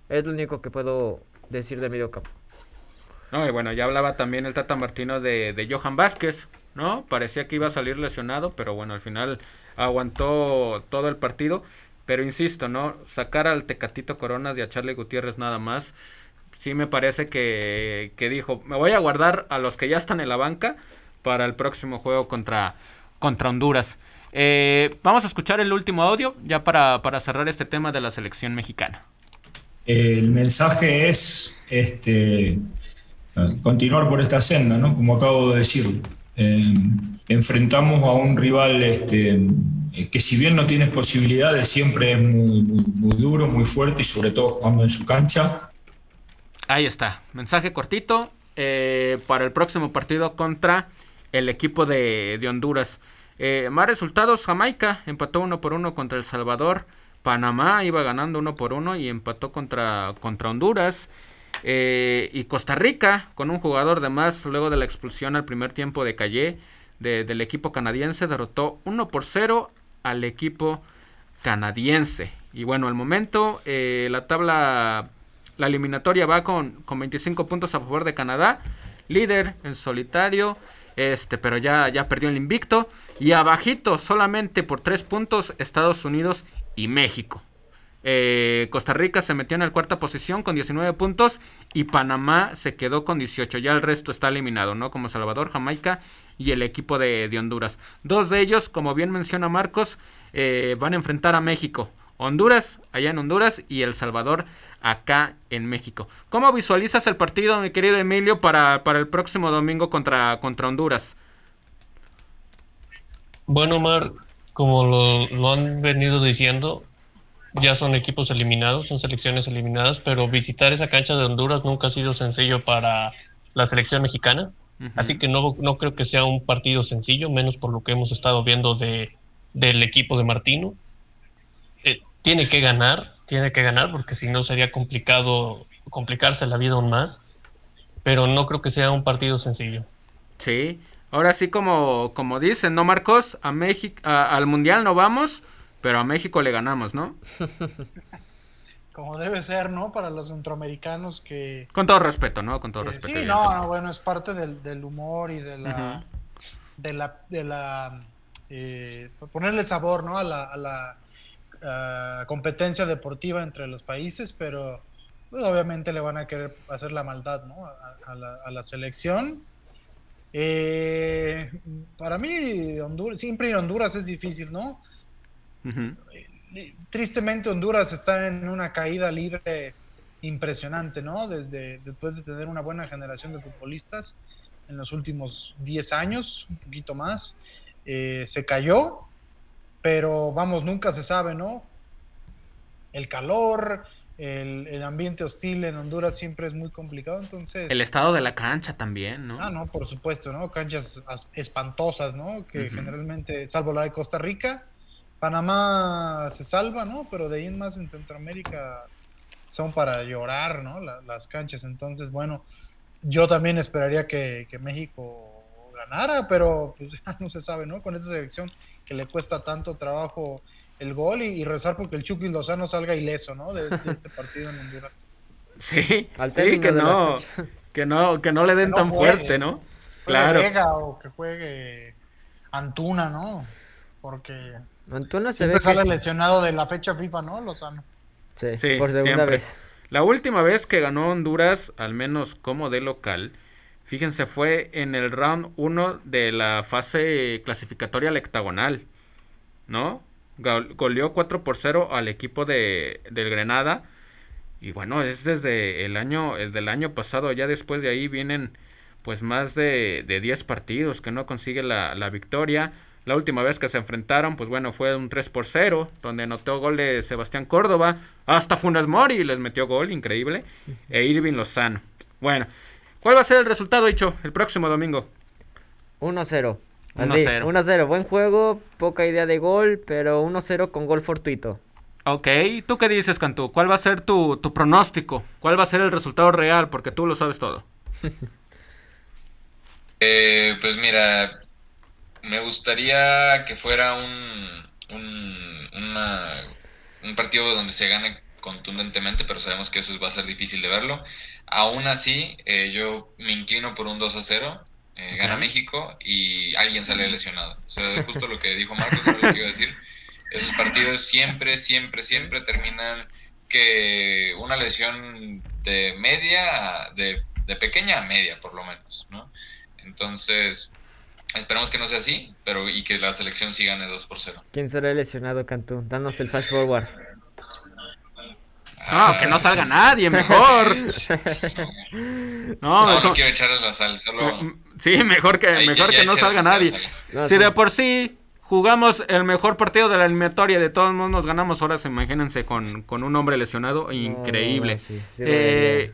Es lo único que puedo decir del medio campo. No, y bueno, ya hablaba también el Tata Martino de, de Johan Vázquez, ¿no? Parecía que iba a salir lesionado, pero bueno, al final aguantó todo el partido. Pero insisto, ¿no? Sacar al Tecatito Coronas y a Charlie Gutiérrez nada más. Sí me parece que, que dijo, me voy a guardar a los que ya están en la banca para el próximo juego contra, contra Honduras. Eh, vamos a escuchar el último audio ya para, para cerrar este tema de la selección mexicana. El mensaje es este, continuar por esta senda, ¿no? Como acabo de decir. Eh, enfrentamos a un rival este, que si bien no tiene posibilidades, siempre es muy, duro, muy fuerte y sobre todo jugando en su cancha. Ahí está, mensaje cortito eh, para el próximo partido contra el equipo de, de Honduras. Eh, más resultados, Jamaica empató uno por uno contra El Salvador, Panamá iba ganando uno por uno y empató contra, contra Honduras. Eh, y Costa Rica, con un jugador de más, luego de la expulsión al primer tiempo de Calle de- del equipo canadiense, derrotó 1 por 0 al equipo canadiense. Y bueno, al momento eh, la tabla, la eliminatoria va con, con 25 puntos a favor de Canadá, líder en solitario, este, pero ya, ya perdió el invicto. Y abajito, solamente por 3 puntos, Estados Unidos y México. Eh, Costa Rica se metió en la cuarta posición con 19 puntos y Panamá se quedó con 18. Ya el resto está eliminado, ¿no? Como Salvador, Jamaica y el equipo de, de Honduras. Dos de ellos, como bien menciona Marcos, eh, van a enfrentar a México. Honduras, allá en Honduras, y El Salvador, acá en México. ¿Cómo visualizas el partido, mi querido Emilio, para, para el próximo domingo contra, contra Honduras? Bueno, Omar, como lo, lo han venido diciendo, ya son equipos eliminados, son selecciones eliminadas, pero visitar esa cancha de Honduras nunca ha sido sencillo para la selección mexicana. Así que no, no creo que sea un partido sencillo, menos por lo que hemos estado viendo de, del equipo de Martino. Eh, tiene que ganar, tiene que ganar, porque si no sería complicado complicarse la vida aún más. Pero no creo que sea un partido sencillo. Sí, ahora sí como, como dicen, ¿no, Marcos? A México, al Mundial no vamos, pero a México le ganamos, ¿no? Como debe ser, ¿no? Para los centroamericanos que... Con todo respeto, ¿no? Con todo respeto. sí, no, no, bueno, es parte del, del humor y de la... De la... De la eh, ponerle sabor, ¿no? A la, a la competencia deportiva entre los países, pero pues, obviamente le van a querer hacer la maldad, ¿no? A, a la, a la selección. Eh, para mí, Honduras, siempre ir a Honduras es difícil, ¿no? Ujú. tristemente Honduras está en una caída libre impresionante, ¿no? Desde después de tener una buena generación de futbolistas en los últimos 10 años, un poquito más, eh, se cayó, pero vamos, nunca se sabe, ¿no? El calor, el, el ambiente hostil en Honduras siempre es muy complicado, entonces... El estado de la cancha también, ¿no? Ah, no, por supuesto, ¿no? Canchas as- espantosas, ¿no? Que generalmente, salvo la de Costa Rica, Panamá se salva, ¿no? Pero de ahí en más en Centroamérica son para llorar, ¿no? La- las canchas. Entonces, bueno, yo también esperaría que, que México ganara, pero pues ya no se sabe, ¿no? Con esta selección que le cuesta tanto trabajo el gol y, y rezar porque el Chucky Lozano salga ileso, ¿no? De, de este partido en Honduras. Sí, Al sí, que no, que no, que no le den Que no tan juegue. fuerte, ¿no? Juegue Claro. Vega o que juegue Antuna, ¿no? Porque Antuna se ve que sale sí. lesionado de la fecha FIFA, ¿no? Lozano. Sí, Sí, por segunda siempre. vez. La última vez que ganó Honduras, al menos como de local, fíjense, fue en el round 1 de la fase clasificatoria al hectagonal, ¿no? Gol- Goleó 4 por 0 al equipo de, del Grenada. Y bueno, es desde el año, el del año pasado, ya después de ahí vienen pues más de, de 10 partidos que no consigue la, la victoria. La última vez que se enfrentaron, pues bueno, fue un 3 por 0, donde anotó gol de Sebastián Córdoba, hasta Funes Mori les metió gol, increíble, e Irving Lozano. Bueno, ¿cuál va a ser el resultado, dicho, el próximo domingo? 1-0. 1-0. 1-0. Buen juego, poca idea de gol, pero 1-0 con gol fortuito. Ok, ¿tú qué dices, Cantú? ¿Cuál va a ser tu, tu pronóstico? ¿Cuál va a ser el resultado real? Porque tú lo sabes todo. Eh, pues mira, me gustaría que fuera un, un, una- un partido donde se gane contundentemente, pero sabemos que eso va a ser difícil de verlo. Aún así, eh, yo me inclino por un 2 a 0. Eh, Gana. México y alguien sale lesionado. O sea, justo lo que dijo Marcos, lo que iba a decir. Esos partidos siempre, siempre, siempre terminan que una lesión de media, de, de pequeña a media, por lo menos, ¿no? Entonces, esperemos que no sea así, pero y que la selección sí gane 2 por 0. ¿Quién será lesionado, Cantú? Danos el flash forward. No, que no salga nadie, mejor. No, No, no mejor. quiero echarles la sal, solo... Sí, mejor que, Ahí, mejor ya- que ya no salga nadie. No, Si sí. de por sí jugamos el mejor partido de la eliminatoria, de todos modos nos ganamos ahora, se imagínense con, con un hombre lesionado, increíble. No, sí, sí Eh.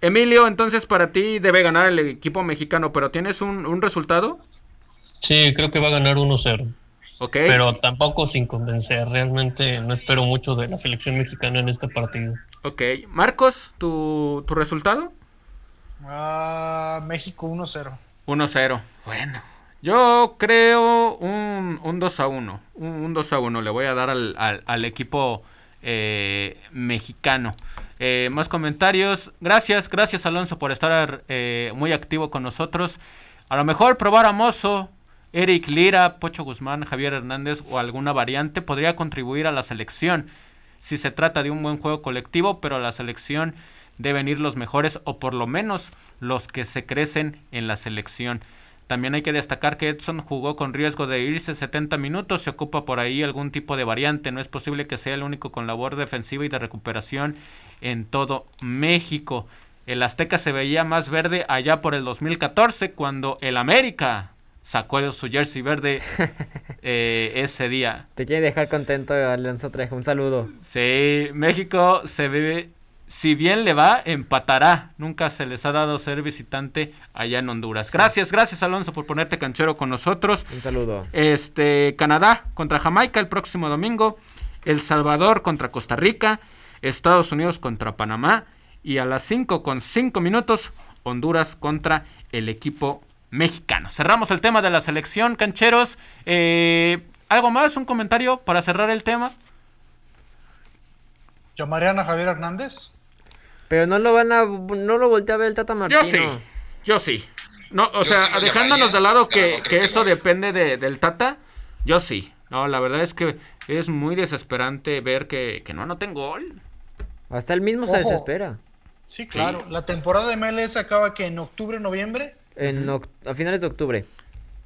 Emilio, entonces para ti debe ganar el equipo mexicano, pero ¿tienes un, un resultado? Sí, creo que va a ganar 1-0. Ok. Pero tampoco sin convencer. Realmente no espero mucho de la selección mexicana en este partido. Ok. Marcos, ¿tu, tu resultado? Ah, México 1-0. 1-0. Bueno. Yo creo un, un 2 a 1. Un, un 2 a 1 le voy a dar al, al- equipo eh, mexicano. Eh, más comentarios. Gracias, gracias Alonso por estar eh, muy activo con nosotros. A lo mejor probar a Mozo, Eric Lira, Pocho Guzmán, Javier Hernández o alguna variante podría contribuir a la selección. Si se trata de un buen juego colectivo, pero la selección deben ir los mejores o por lo menos los que se crecen en la selección. También hay que destacar que Edson jugó con riesgo de irse 70 minutos, se ocupa por ahí algún tipo de variante, no es posible que sea el único con labor defensiva y de recuperación en todo México. El Azteca se veía más verde allá por el 2014 cuando el América sacó su jersey verde eh, ese día. Te quiere dejar contento, Alonso Trejo. Un saludo. Sí, México se ve, si bien le va, empatará. Nunca se les ha dado ser visitante allá en Honduras. Gracias, gracias Alonso por ponerte canchero con nosotros. Un saludo. Este, Canadá contra Jamaica el próximo domingo. El Salvador contra Costa Rica. Estados Unidos contra Panamá. Y a las 5 con 5 minutos, Honduras contra el equipo mexicano. Cerramos el tema de la selección, cancheros. Eh, ¿Algo más? ¿Un comentario para cerrar el tema? ¿Llamarían a Javier Hernández? Pero no lo van a. No lo voltea a ver el Tata Martino. Yo sí, yo sí. No, o Yo sea, sí dejándonos de lado que, que eso depende de- del Tata, yo sí. No, la verdad es que es muy desesperante ver que, que no anoten gol. Hasta él mismo se desespera. Sí, claro. La temporada de MLS acaba que en octubre, noviembre En a finales de octubre.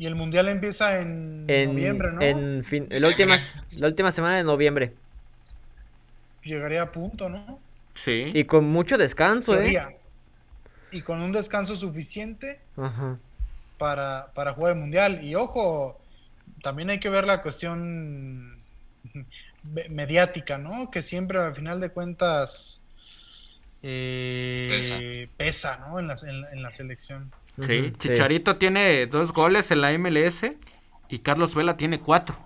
y el mundial empieza en, En, noviembre, ¿no? en fin, la, última, la última semana de noviembre. Llegaría a punto, ¿no? Sí. Y con mucho descanso, ¿eh? Y con un descanso suficiente Ajá. para, para jugar el mundial. Y ojo, también hay que ver la cuestión me- mediática, ¿no? Que siempre al final de cuentas eh, Pesa. pesa, ¿no? En la, en la- en la selección. Sí. Chicharito tiene dos goles en la MLS y Carlos Vela tiene cuatro,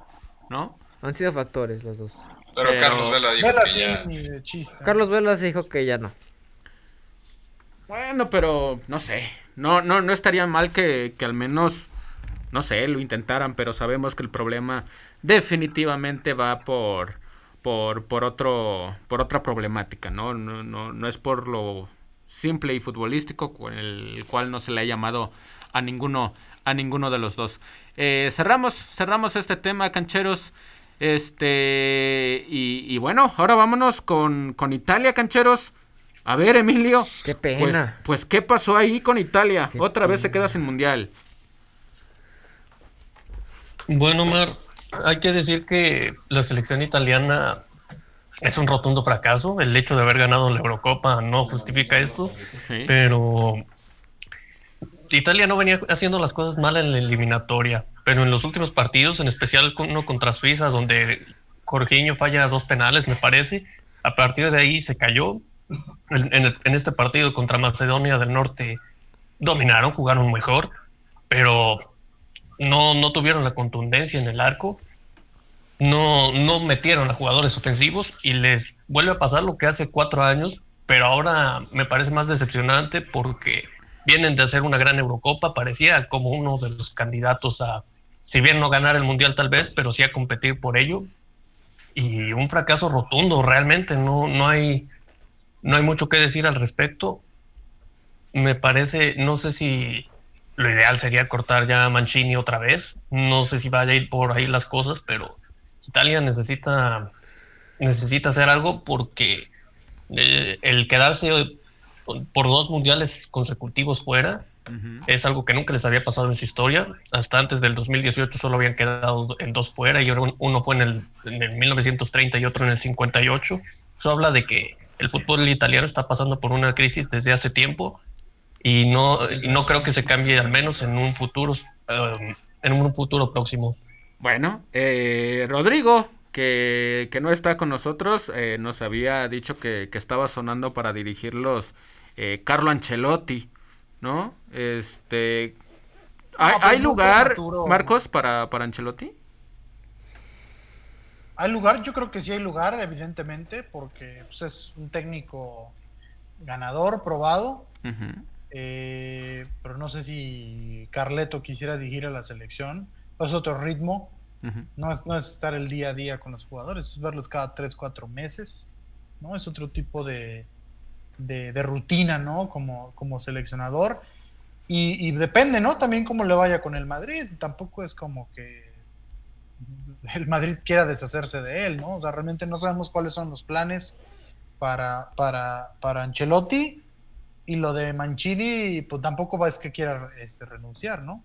¿no? Han sido factores los dos. Pero, Pero- Carlos Vela dijo Vela que sí, ya... ni de chiste. Carlos Vela se dijo que ya no. Bueno, pero no sé. No, no, no estaría mal que, que al menos, no sé, lo intentaran, pero sabemos que el problema definitivamente va por, por, por otro, por otra problemática, ¿no? No, no, no es por lo simple y futbolístico, con el cual no se le ha llamado a ninguno, a ninguno de los dos. Eh, cerramos, cerramos este tema, cancheros. Este, y, y bueno, ahora vámonos con, con Italia, cancheros. A ver, Emilio. Qué Pues, pena. pues, ¿qué pasó ahí con Italia? Qué Otra vez se queda sin mundial. Bueno, Omar, hay que decir que la selección italiana es un rotundo fracaso. El hecho de haber ganado la Eurocopa no justifica esto, Sí. pero Italia no venía haciendo las cosas mal en la eliminatoria. pero en los últimos partidos, en especial uno contra Suiza, donde Jorginho falla dos penales, me parece, a partir de ahí se cayó. En, en este partido contra Macedonia del Norte dominaron, jugaron mejor, pero no, no tuvieron la contundencia en el arco, no, no metieron a jugadores ofensivos y les vuelve a pasar lo que hace cuatro años, pero ahora me parece más decepcionante porque vienen de hacer una gran Eurocopa, parecía como uno de los candidatos a, si bien no ganar el Mundial tal vez, pero sí a competir por ello. Y un fracaso rotundo, realmente, no, no, hay, no hay mucho que decir al respecto. Me parece, no sé si lo ideal sería cortar ya a Mancini otra vez. No sé si vaya a ir por ahí las cosas, pero Italia necesita, necesita hacer algo porque eh, el quedarse por dos mundiales consecutivos fuera es algo que nunca les había pasado en su historia. Hasta antes del 2018 solo habían quedado en dos fuera y uno fue en el, en el 1930 y otro en el 58. Eso habla de que el fútbol italiano está pasando por una crisis desde hace tiempo y no, no creo que se cambie al menos en un futuro, um, en un futuro próximo. Bueno, eh, Rodrigo, que, no está con nosotros, eh, nos había dicho que, estaba sonando para dirigirlos eh, Carlo Ancelotti, ¿no? Este, ¿hay, pues lugar, Marcos, para, para Ancelotti? Hay lugar, yo creo que sí hay lugar, evidentemente, porque pues, es un técnico ganador, probado. Eh, pero no sé si Carleto quisiera dirigir a la selección. Es otro ritmo. no, es, no es estar el día a día con los jugadores, es verlos cada 3, 4 meses. ¿no? Es otro tipo de, de, rutina, ¿no? Como, como seleccionador. Y, depende, ¿no? También cómo le vaya con el Madrid. Tampoco es como que el Madrid quiera deshacerse de él, ¿no? O sea, realmente no sabemos cuáles son los planes para, para, para Ancelotti y lo de Mancini, pues tampoco va es que quiera este, renunciar, ¿no?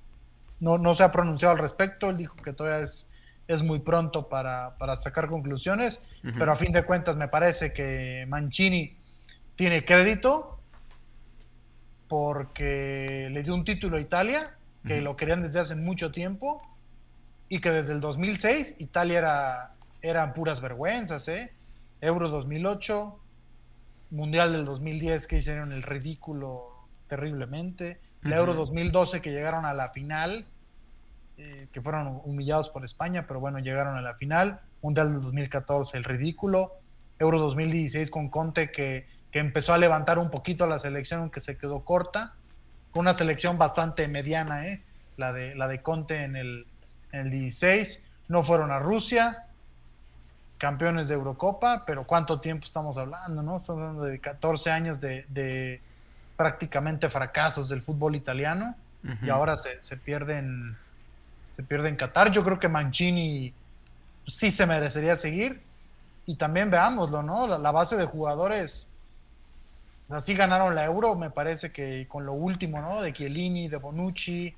¿no? No se ha pronunciado al respecto, él dijo que todavía es, es muy pronto para, sacar conclusiones, pero a fin de cuentas me parece que Mancini tiene crédito porque le dio un título a Italia, que lo querían desde hace mucho tiempo, y que desde el 2006 Italia era, eran puras vergüenzas, ¿eh? Euro 2008, Mundial del 2010 que hicieron el ridículo terriblemente, el Euro 2012 que llegaron a la final, eh, que fueron humillados por España, pero bueno, llegaron a la final, Mundial del 2014 el ridículo, Euro 2016 con Conte que, que empezó a levantar un poquito la selección, aunque se quedó corta, con una selección bastante mediana, ¿eh? la, de, la de Conte en el, en el 16, no fueron a Rusia, campeones de Eurocopa, pero ¿cuánto tiempo estamos hablando? ¿no? Estamos hablando de 14 años de, prácticamente fracasos del fútbol italiano y ahora se, se pierden se pierde en Qatar. Yo creo que Mancini sí se merecería seguir y también veámoslo, ¿no? La, base de jugadores, así ganaron la Euro, me parece que con lo último, ¿no? De Chiellini, de Bonucci,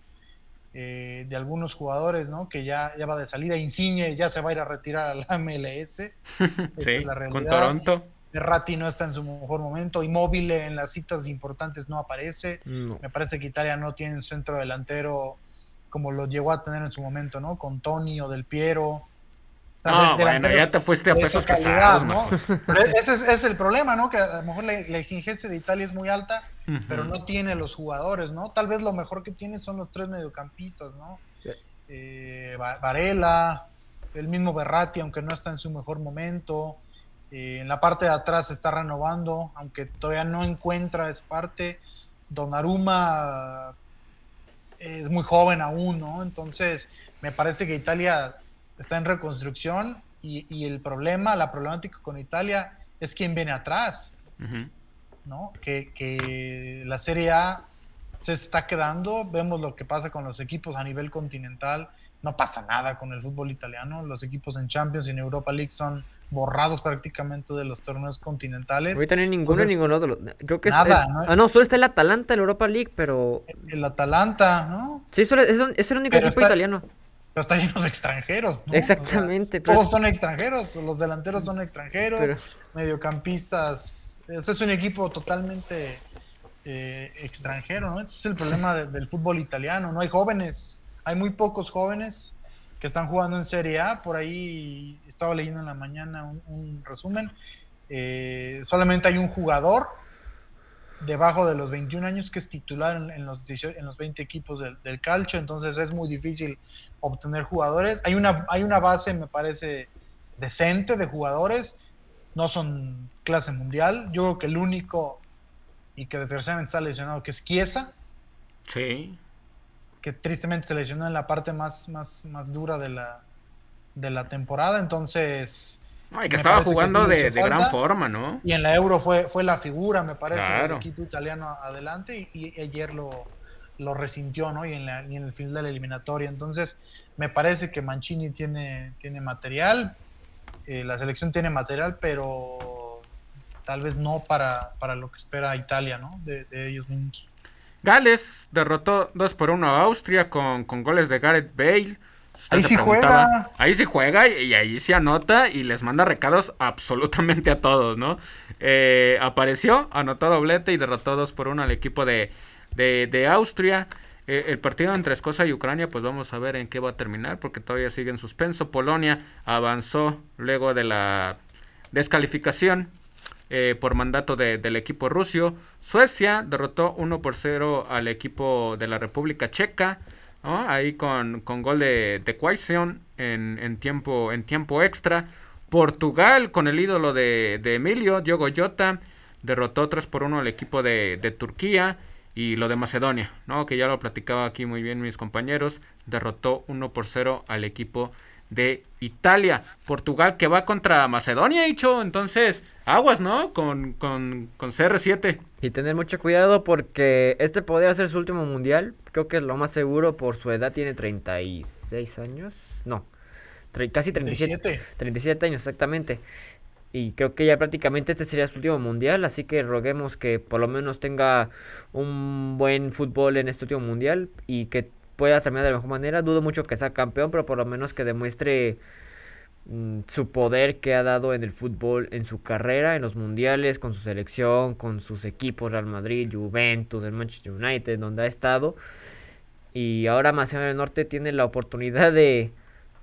eh, de algunos jugadores, ¿no? Que ya, ya va de salida. Insigne ya se va a ir a retirar a la MLS. sí, la con Toronto. Ratti no está en su mejor momento. Inmóvil en las citas importantes no aparece. Me parece que Italia no tiene un centro delantero como lo llegó a tener en su momento, ¿no? Con Tony o Del Piero. No, bueno, ya te fuiste a pesos pesados, ¿no? Pero ese es, el problema, ¿no? Que a lo mejor la, exigencia de Italia es muy alta, pero no tiene los jugadores, ¿no? Tal vez lo mejor que tiene son los tres mediocampistas, ¿no? Eh, Varela, el mismo Berratti, aunque no está en su mejor momento. Eh, en la parte de atrás se está renovando, aunque todavía no encuentra esa parte. Donnarumma es muy joven aún, ¿no? Entonces, me parece que Italia está en reconstrucción y, el problema, la problemática con Italia es quién viene atrás, ¿no? Que, la Serie A se está quedando, vemos lo que pasa con los equipos a nivel continental, no pasa nada con el fútbol italiano, los equipos en Champions y en Europa League son borrados prácticamente de los torneos continentales. Ahorita no hay ninguno ni ninguno otro. Creo que nada, es, ¿no? Ah, no, solo está el Atalanta, el Europa League, pero... El Atalanta, ¿no? Sí, es, es, el único equipo italiano. Pero está lleno de extranjeros, ¿no? Exactamente. Pues. Todos son extranjeros, los delanteros son extranjeros, mediocampistas... Ese es un equipo totalmente eh, extranjero, ¿no? Ese es el problema del fútbol italiano, no hay jóvenes Hay muy pocos jóvenes que están jugando en Serie A. Por ahí estaba leyendo en la mañana un, resumen. Eh, solamente hay un jugador debajo de los 21 años que es titular en, los, en los 20 equipos del, del, calcio, entonces es muy difícil obtener jugadores. Hay una, hay una base, me parece, decente de jugadores, no son clase mundial. Yo creo que el único y que desgraciadamente está lesionado, que es Chiesa. Sí. Que tristemente se lesionó en la parte más, más, más dura de la, de la temporada, entonces y que estaba jugando de, gran forma, ¿no? Y en la Euro fue, fue la figura, me parece, del equipo italiano adelante y, ayer lo, lo, resintió, ¿no? Y en, la, y en el final de la eliminatoria. Entonces, me parece que Mancini tiene, tiene material, eh, la selección tiene material, pero tal vez no para, para lo que espera Italia, ¿no? De, de ellos mismos. Gales derrotó 2 por 1 a Austria con, con goles de Gareth Bale. Ahí sí juega. Ahí sí juega y, ahí sí anota y les manda recados absolutamente a todos, ¿no? Eh, apareció, anotó doblete y derrotó 2 por 1 al equipo de, de, Austria. Eh, el partido entre Escocia y Ucrania, pues vamos a ver en qué va a terminar, porque todavía sigue en suspenso. Polonia avanzó luego de la descalificación eh, por mandato del equipo ruso. Suecia derrotó 1 por 0 al equipo de la República Checa. Ahí con, gol de, de en, en, tiempo, en tiempo extra. Portugal con el ídolo de, Emilio, Diogo Jota, derrotó 3 por 1 al equipo de, de, Turquía. Y lo de Macedonia, ¿no? que ya lo platicaba aquí muy bien mis compañeros, derrotó 1 por 0 al equipo de Italia. Portugal que va contra Macedonia, dicho. Entonces, aguas, ¿no? Con, con, con CR7. Y tener mucho cuidado porque este podría ser su último mundial. Creo que es lo más seguro por su edad. Tiene 36 años. No, casi 37. 37. 37 años exactamente. Y creo que ya prácticamente este sería su último mundial. Así que roguemos que por lo menos tenga un buen fútbol en este último mundial. Y que pueda terminar de la mejor manera. Dudo mucho que sea campeón, pero por lo menos que demuestre Mm, su poder que ha dado en el fútbol en su carrera, en los mundiales, con su selección, con sus equipos, Real Madrid, Juventus, el Manchester United, donde ha estado. Y ahora Macedonia del Norte tiene la oportunidad de,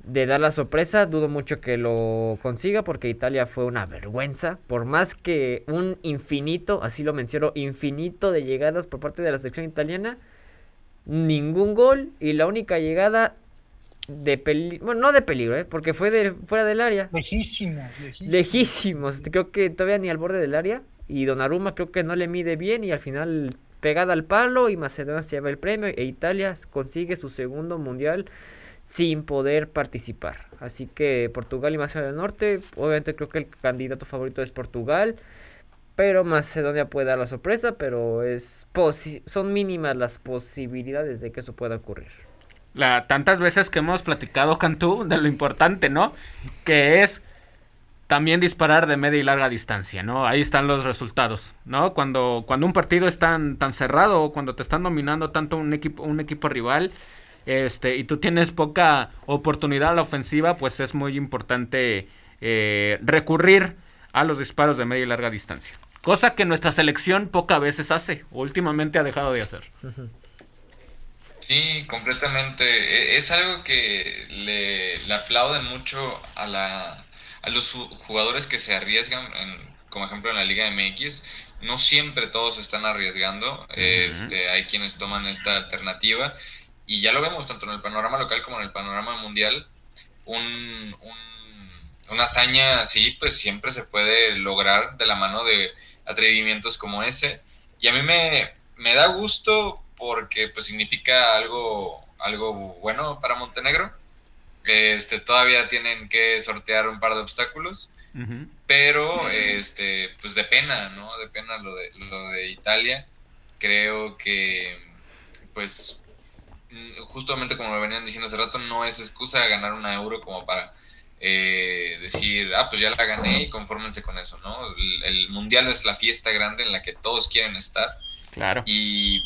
de dar la sorpresa. Dudo mucho que lo consiga porque Italia fue una vergüenza. Por más que un infinito, así lo menciono, infinito de llegadas por parte de la selección italiana. Ningún gol y la única llegada de peligro, bueno, no de peligro, ¿eh? porque fue de fuera del área. Lejísimo, lejísimos. Creo que todavía ni al borde del área. Y Donnarumma creo que no le mide bien y al final pegada al palo y Macedonia se lleva el premio e Italia consigue su segundo mundial sin poder participar. Así que Portugal y Macedonia del Norte, obviamente creo que el candidato favorito es Portugal. Pero Macedonia puede dar la sorpresa, pero es son mínimas las posibilidades de que eso pueda ocurrir la, tantas veces que hemos platicado, Cantú, de lo importante, ¿no? Que es también disparar de media y larga distancia, ¿no? Ahí están los resultados, ¿no? Cuando, cuando un partido es tan, tan cerrado o cuando te están dominando tanto un equipo, un equipo rival, este, y tú tienes poca oportunidad a la ofensiva, pues es muy importante eh, recurrir a los disparos de media y larga distancia. Cosa que nuestra selección pocas veces hace, o últimamente ha dejado de hacer. Sí, completamente. E, es algo que le, le aplauden mucho a, la, a los jugadores que se arriesgan, como ejemplo en la Liga MX. No siempre todos están arriesgando. este, hay quienes toman esta alternativa. Y ya lo vemos tanto en el panorama local como en el panorama mundial. Un, una hazaña así, pues siempre se puede lograr de la mano de atrevimientos como ese. Y a mí me, me da gusto porque pues significa algo, algo bueno para Montenegro. Este, todavía tienen que sortear un par de obstáculos, pero este, pues de pena, ¿no? De pena lo de, lo de Italia. Creo que, pues, mm, justamente como me venían diciendo hace rato, no es excusa ganar una euro como para eh, decir, ah, pues ya la gané y confórmense con eso, ¿no? El, el, mundial es la fiesta grande en la que todos quieren estar. Claro. Y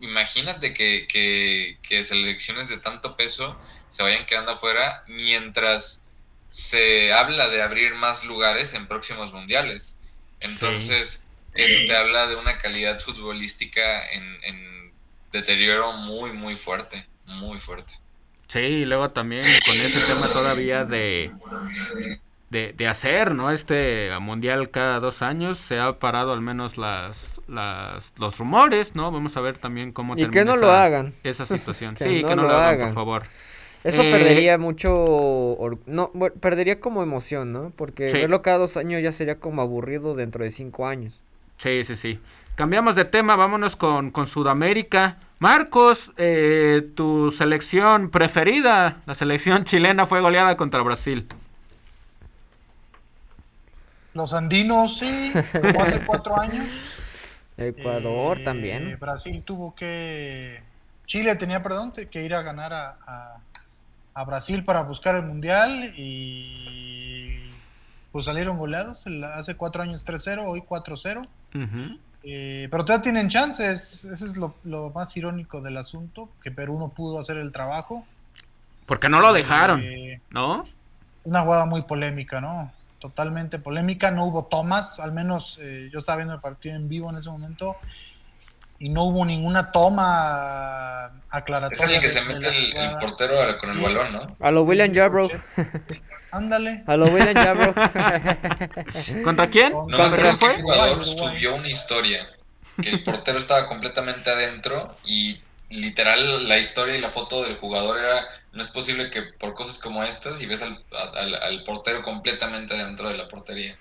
imagínate que, selecciones de tanto peso se vayan quedando afuera mientras se habla de abrir más lugares en próximos mundiales. Entonces, eso te habla de una calidad futbolística en, deterioro muy, muy fuerte. muy fuerte. Sí, y luego también con ese tema todavía de, de, hacer, ¿no? Este mundial cada dos años se ha parado al menos las, las los rumores, ¿no? Vamos a ver también cómo y que no lo hagan. esa situación. sí, que no lo, hagan, por favor. Eso eh, perdería mucho, no, perdería como emoción, ¿no? Porque verlo cada dos años ya sería como aburrido dentro de cinco años. Sí, sí, sí. Cambiamos de tema, vámonos con, con Sudamérica. Marcos, eh, tu selección preferida, la selección chilena fue goleada contra Brasil. Los andinos, sí, como hace cuatro años. Ecuador eh, también. Brasil tuvo que... Chile tenía, perdón, que ir a ganar a, a, Brasil para buscar el Mundial y pues salieron goleados. Hace cuatro años 3-0, hoy 4-0. Eh, pero todavía tienen chances. Eso es lo, más irónico del asunto, que Perú no pudo hacer el trabajo. Porque no lo dejaron, eh, ¿no? Una jugada muy polémica, ¿no? Totalmente polémica. No hubo tomas, al menos eh, yo estaba viendo el partido en vivo en ese momento y no hubo ninguna toma aclaratoria. Es el que se mete el, portero con el balón, ¿no? A lo William Jabro. Ándale. A lo William Jabro. ¿Contra quién? No, ¿Contra quién fue? El jugador subió una historia que el portero estaba completamente adentro y literal la historia y la foto del jugador era no es posible que por cosas como estas y ves al, al, portero completamente adentro de la portería.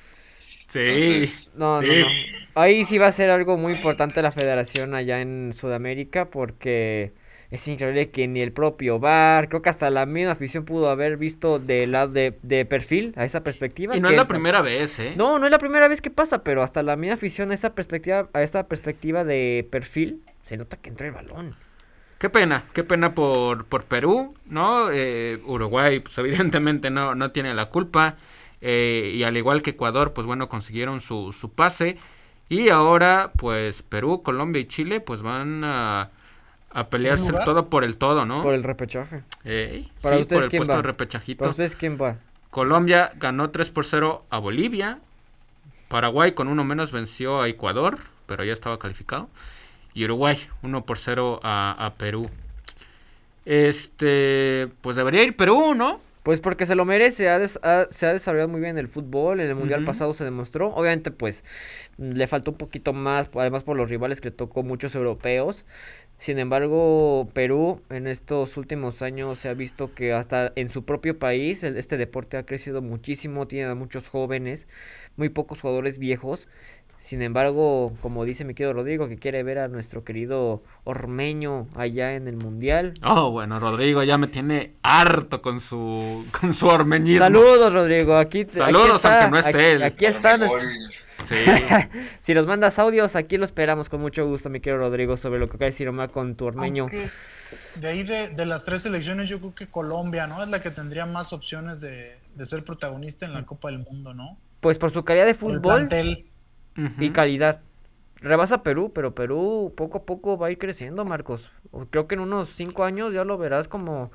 Sí, no, no, no. Ahí sí va a ser algo muy importante la federación allá en Sudamérica porque es increíble que ni el propio bar, creo que hasta la misma afición pudo haber visto de lado de, perfil a esa perspectiva. Y no es la primera vez, ¿eh? No, no es la primera vez que pasa, pero hasta la misma afición a esa perspectiva, a esta perspectiva de perfil, se nota que entra el balón. Qué pena, qué pena por, por Perú, ¿no? Eh, Uruguay, pues evidentemente no, no tiene la culpa. Eh, y al igual que Ecuador, pues bueno, consiguieron su, su pase. Y ahora, pues Perú, Colombia y Chile, pues van a a pelearse todo por el todo, ¿no? Por el repechaje. ¿Para sí, por el puesto de repechajito. ¿Para ustedes quién va? Colombia ganó 3 por 0 a Bolivia. Paraguay con uno menos venció a Ecuador, pero ya estaba calificado. Y Uruguay 1 por 0 a, Perú. Este, pues debería ir Perú, ¿no? Pues porque se lo merece, se ha desarrollado muy bien el fútbol, en el Mundial pasado se demostró, obviamente pues le faltó un poquito más, además por los rivales que le tocó muchos europeos, sin embargo, Perú en estos últimos años se ha visto que hasta en su propio país este deporte ha crecido muchísimo, tiene a muchos jóvenes, muy pocos jugadores viejos. Sin embargo, como dice mi querido Rodrigo, que quiere ver a nuestro querido Ormeño allá en el Mundial. Oh, bueno, Rodrigo ya me tiene harto con su, con su ormeñismo. Saludos, Rodrigo. Aquí, Saludos, aunque no esté él. Aquí está si nos mandas audios, aquí lo esperamos con mucho gusto, mi querido Rodrigo, sobre lo que acaba de decir Omar con tu ormeño. de ahí de, las tres selecciones, yo creo que Colombia, ¿no? Es la que tendría más opciones de, ser protagonista en la Copa del Mundo, ¿no? Pues por su calidad de fútbol y calidad. Rebasa Perú, pero Perú poco a poco va a ir creciendo, Marcos. Creo que en unos cinco años ya lo verás como,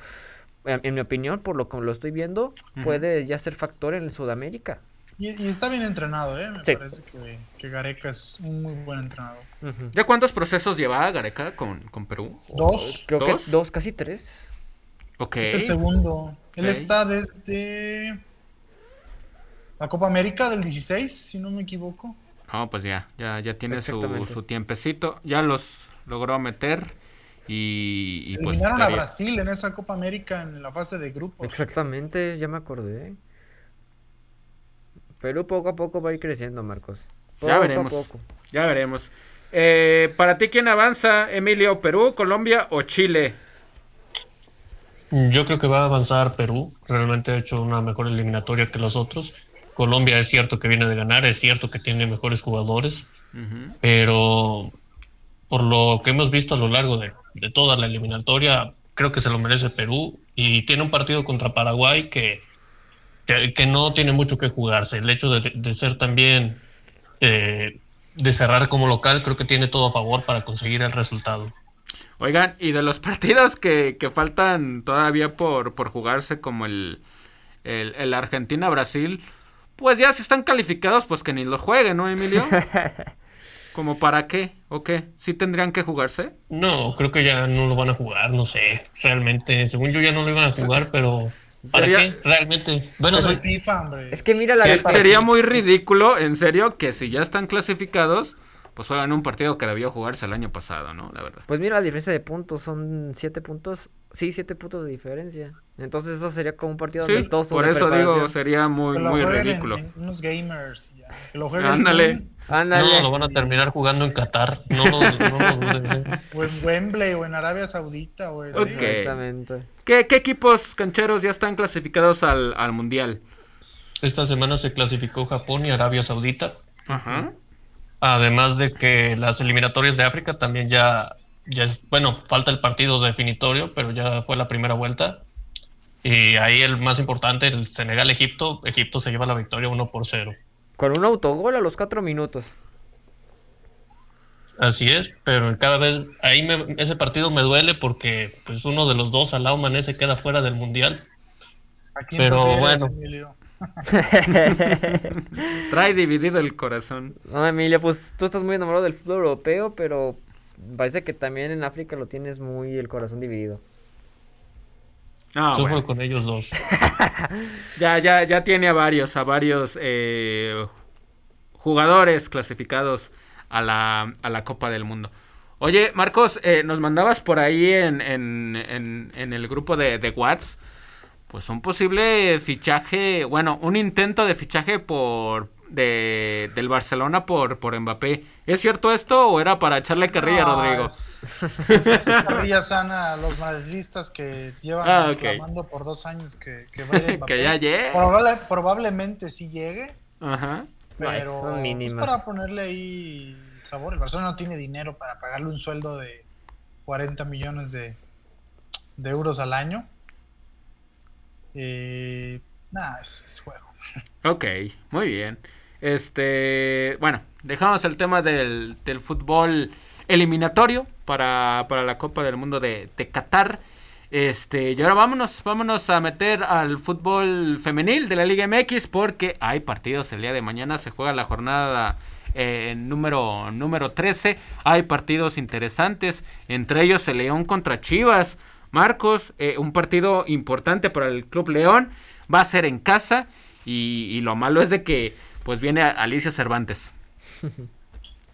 en, mi opinión, por lo que lo estoy viendo, puede ya ser factor en Sudamérica. Y, está bien entrenado, ¿eh? Me parece que, Gareca es un muy buen entrenador. ¿Ya cuántos procesos lleva Gareca con, Perú? Dos. Creo que dos, casi tres. Ok. Es el segundo. Él está desde la Copa América del 16, si no me equivoco. No, pues ya, ya, ya tiene su, su tiempecito. Ya los logró meter. Y, y pues Eliminaron a Brasil en esa Copa América en la fase de grupos. Exactamente, ya me acordé. Perú poco a poco va a ir creciendo, Marcos. ya veremos. Ya veremos. Eh, para ti, ¿quién avanza, Emilio? ¿Perú, Colombia o Chile? Yo creo que va a avanzar Perú. Realmente ha hecho una mejor eliminatoria que los otros. Colombia es cierto que viene de ganar, es cierto que tiene mejores jugadores, pero por lo que hemos visto a lo largo de, de toda la eliminatoria, creo que se lo merece Perú y tiene un partido contra Paraguay que que, no tiene mucho que jugarse. El hecho de, ser también, eh, de cerrar como local, creo que tiene todo a favor para conseguir el resultado. Oigan, y de los partidos que, faltan todavía por, por jugarse, como el, el, Argentina-Brasil, pues ya si están calificados, pues que ni lo jueguen, ¿no, Emilio? ¿Como para qué? ¿O qué? ¿Sí tendrían que jugarse? No, creo que ya no lo van a jugar, no sé. Realmente, según yo ya no lo iban a jugar, pero ¿para Sería- qué? Realmente. Bueno, Soy FIFA, hombre. Es que mira la Sí, de sería muy ridículo, en serio, que si ya están clasificados, pues juegan un partido que debió jugarse el año pasado, ¿no? La verdad. Pues mira la diferencia de puntos, son siete puntos. Sí, siete puntos de diferencia. Entonces eso sería como un partido Sí, amistoso. por de eso digo, sería muy, Que lo muy en- ridículo. en unos gamers. ya. Que lo Ándale. Ándale. no, lo van a terminar jugando en Qatar. No no ¿eh? O en Wembley o en Arabia Saudita. O en- Ok. Exactamente. ¿Qué, qué equipos cancheros ya están clasificados al, al Mundial? Esta semana se clasificó Japón y Arabia Saudita. Ajá. Además de que las eliminatorias de África también ya, ya es, bueno, falta el partido definitorio, pero ya fue la primera vuelta. Y ahí el más importante, el Senegal-Egipto. Egipto se lleva la victoria 1 por 0. Con un autogol a los cuatro minutos. Así es, pero cada vez ahí me- ese partido me duele porque pues uno de los dos, Alao Mané, se queda fuera del mundial. ¿A quién Pero prefieres, bueno. Emilio? Trae dividido el corazón. No, Emilia, pues tú estás muy enamorado del fútbol europeo, pero parece que también en África lo tienes muy el corazón dividido. Ah, Sufro bueno. con ellos dos. Ya, ya, ya tiene a varios, a varios eh, jugadores clasificados a la, a la Copa del Mundo. Oye, Marcos, eh, nos mandabas por ahí en, en, en, en el grupo de, de Whats, pues un posible fichaje, bueno, un intento de fichaje por de, del Barcelona por, por Mbappé. ¿Es cierto esto o era para echarle carrilla, No, Rodrigo? Es, es carrilla sana a los madridistas que llevan Ah, reclamando por dos años que, que vaya Mbappé. que ya llegue. Probable- probablemente sí llegue, Ajá. Pero son pues, para ponerle ahí sabor. El Barcelona no tiene dinero para pagarle un sueldo de 40 millones de, de euros al año. Eh, nada, es, es juego. Ok, muy bien. Este, bueno, dejamos el tema del, del fútbol eliminatorio para, para la Copa del Mundo de, Qatar. Este, y ahora vámonos, vámonos a meter al fútbol femenil de la Liga MX porque hay partidos el día de mañana, se juega la jornada eh, número, número 13, hay partidos interesantes, entre ellos el León contra Chivas. Marcos, eh, un partido importante para el Club León, va a ser en casa y, y lo malo es de que pues viene Alicia Cervantes.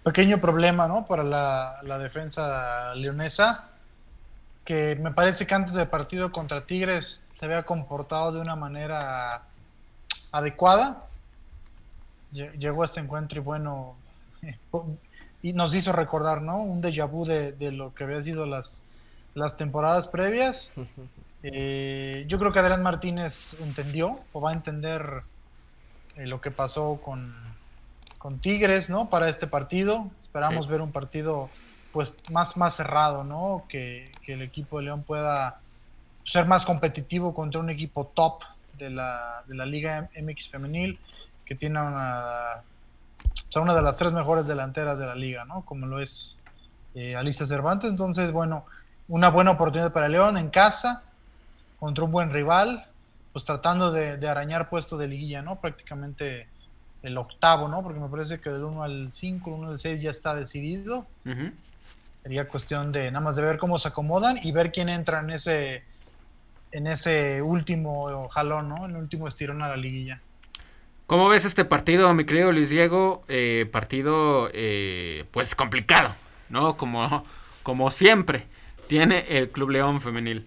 Pequeño problema, ¿no? Para la, la defensa leonesa, que me parece que antes del partido contra Tigres se había comportado de una manera adecuada. Lle- Llegó a este encuentro y bueno, y nos hizo recordar, ¿no? Un déjà vu de, de lo que había sido las, las temporadas previas. Eh, yo creo que Adrián Martínez entendió o va a entender eh, lo que pasó con, con Tigres, ¿no? Para este partido. Esperamos Sí. ver un partido pues más, más cerrado, ¿no? Que, que el equipo de León pueda ser más competitivo contra un equipo top de la, de la Liga MX femenil, que tiene una, o sea, una de las tres mejores delanteras de la liga, ¿no? Como lo es eh, Alicia Cervantes. Entonces, bueno, una buena oportunidad para León en casa, contra un buen rival, pues tratando de, de arañar puesto de liguilla, ¿no? Prácticamente el octavo, ¿no? Porque me parece que del 1 al 5, el 1 al 6 ya está decidido. Sería cuestión de nada más de ver cómo se acomodan y ver quién entra en ese en ese último jalón, ¿no? En el último estirón a la liguilla. ¿Cómo ves este partido, mi querido Luis Diego? Eh, partido, eh, pues complicado, ¿no? Como, como siempre tiene el Club León Femenil.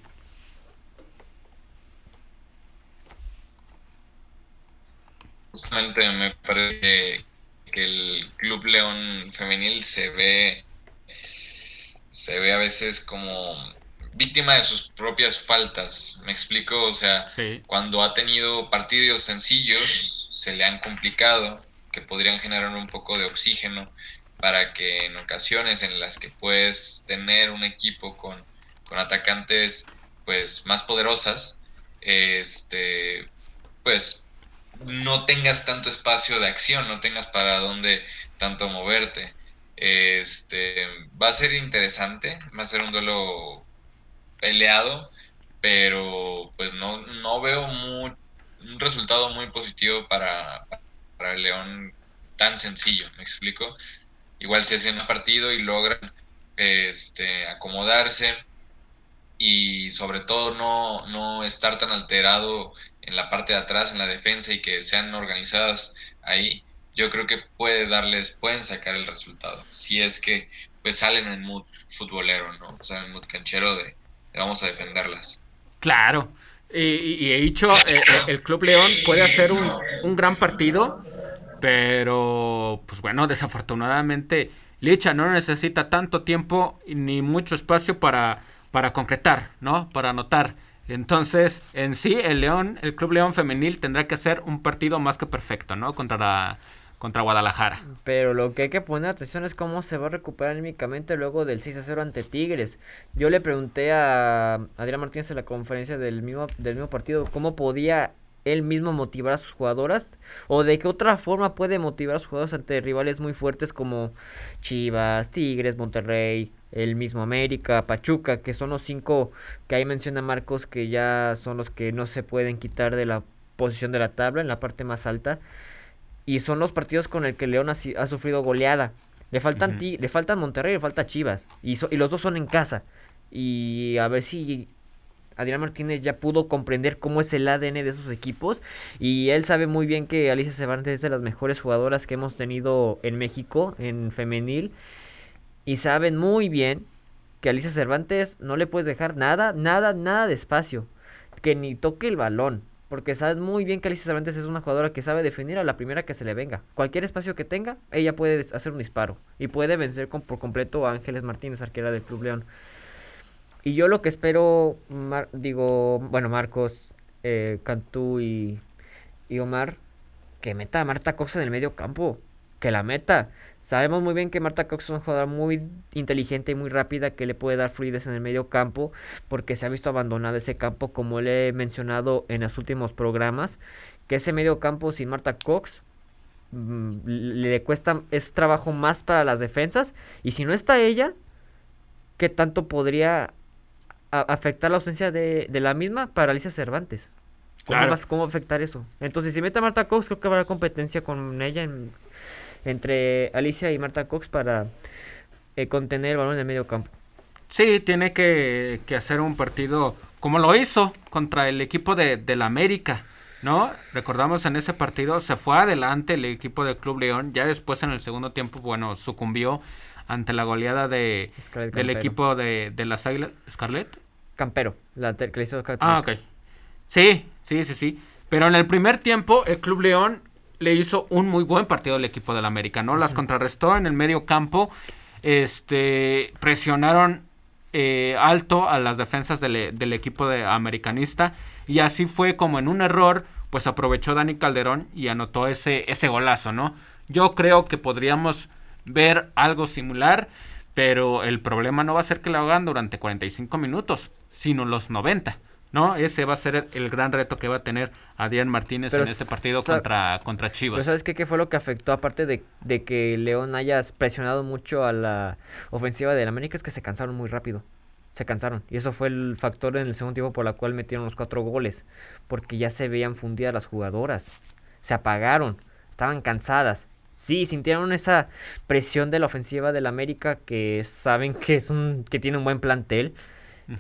Justamente me parece que el Club León Femenil se ve se ve a veces como víctima de sus propias faltas. ¿Me explico? O sea, Sí. cuando ha tenido partidos sencillos, se le han complicado, que podrían generar un poco de oxígeno para que en ocasiones en las que puedes tener un equipo con, con atacantes pues más poderosas, este, pues no tengas tanto espacio de acción, no tengas para dónde tanto moverte. Este va a ser interesante, va a ser un duelo peleado, pero pues no, no veo un resultado muy positivo para, para el León tan sencillo, ¿me explico? igual se hacen un partido y logran este, acomodarse y sobre todo no, no estar tan alterado en la parte de atrás, en la defensa y que sean organizadas ahí, yo creo que puede darles, pueden sacar el resultado. Si es que pues salen en mood futbolero, ¿no? O sea, en mood canchero de, vamos a defenderlas. Claro. Y, he dicho, eh, eh, el Club León puede hacer un, un gran partido, pero pues bueno, desafortunadamente Licha no necesita tanto tiempo ni mucho espacio para, para concretar, ¿no? Para anotar. Entonces, en sí, el León, el Club León Femenil tendrá que hacer un partido más que perfecto, ¿no? Contra contra Guadalajara. Pero lo que hay que poner atención es cómo se va a recuperar anímicamente luego del 6 a 0 ante Tigres. Yo le pregunté a Adrián Martínez en la conferencia del mismo, del mismo partido cómo podía él mismo motivar a sus jugadoras o de qué otra forma puede motivar a sus jugadores ante rivales muy fuertes como Chivas, Tigres, Monterrey, el mismo América, Pachuca, que son los cinco que ahí menciona Marcos que ya son los que no se pueden quitar de la posición de la tabla en la parte más alta. Y son los partidos con el que León ha, sufrido goleada. Le faltan le faltan Monterrey, le falta Chivas. Y, y los dos son en casa. Y a ver si Adrián Martínez ya pudo comprender cómo es el ADN de esos equipos. Y él sabe muy bien que Alicia Cervantes es de las mejores jugadoras que hemos tenido en México, en femenil, y saben muy bien que Alicia Cervantes no le puedes dejar nada, nada, nada de espacio, que ni toque el balón. Porque sabes muy bien que Alicia Cervantes es una jugadora que sabe definir a la primera que se le venga. Cualquier espacio que tenga, ella puede hacer un disparo. Y puede vencer por completo a Ángeles Martínez, arquera del Club León. Y yo lo que espero, digo, bueno, Marcos, eh, Cantú y, Omar, que meta a Marta Cox en el medio campo. Que la meta. Sabemos muy bien que Marta Cox es una jugadora muy inteligente y muy rápida que le puede dar fluidez en el medio campo porque se ha visto abandonado ese campo como le he mencionado en los últimos programas que ese medio campo sin Marta Cox mm, le cuesta es trabajo más para las defensas y si no está ella qué tanto podría afectar la ausencia de, la misma para Alicia Cervantes. ¿Cómo, va, ¿Cómo, afectar eso? Entonces, si mete a Marta Cox, creo que habrá competencia con ella entre Alicia y Marta Cox para eh, contener el balón en el medio campo. Sí, tiene que, hacer un partido como lo hizo contra el equipo de, la América, ¿no? Recordamos en ese partido se fue adelante el equipo del Club León, ya después en el segundo tiempo, bueno, sucumbió ante la goleada de, del equipo de, de las Águilas. ¿Scarlett? Campero, la que le hizo Ah, ok. Sí, sí, sí, sí. Pero en el primer tiempo, el Club León le hizo un muy buen partido al equipo del América, ¿no? Las contrarrestó en el medio campo. Este, presionaron eh, alto a las defensas del, del, equipo de americanista. Y así fue como en un error, pues aprovechó Dani Calderón y anotó ese, ese golazo, ¿no? Yo creo que podríamos ver algo similar, pero el problema no va a ser que lo hagan durante 45 minutos sino los 90. ¿No? Ese va a ser el gran reto que va a tener Adrián Martínez en este partido contra, contra Chivas. ¿sabes qué, qué fue lo que afectó, aparte de, de, que León haya presionado mucho a la ofensiva del América? Es que se cansaron muy rápido. Se cansaron. Y eso fue el factor en el segundo tiempo por la cual metieron los cuatro goles. Porque ya se veían fundidas las jugadoras. Se apagaron. Estaban cansadas. Sí, sintieron esa presión de la ofensiva del América que saben que es un que tiene un buen plantel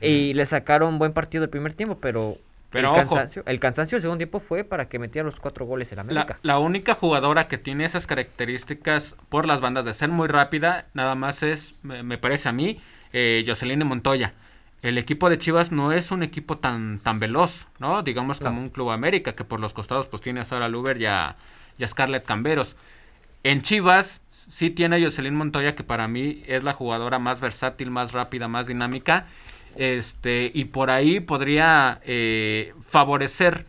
y le sacaron buen partido el primer tiempo, pero, el, cansancio, el cansancio del segundo tiempo fue para que metiera los cuatro goles en América. La, única jugadora que tiene esas características por las bandas de ser muy rápida, nada más es, me, parece a mí, eh, Jocelyn Montoya. El equipo de Chivas no es un equipo tan, tan veloz, ¿no? Digamos como un Club América, que por los costados pues tiene a Sara Luber y a, Scarlett Camberos. En Chivas sí tiene a Jocelyn Montoya, que para mí es la jugadora más versátil, más rápida, más dinámica este, y por ahí podría eh, favorecer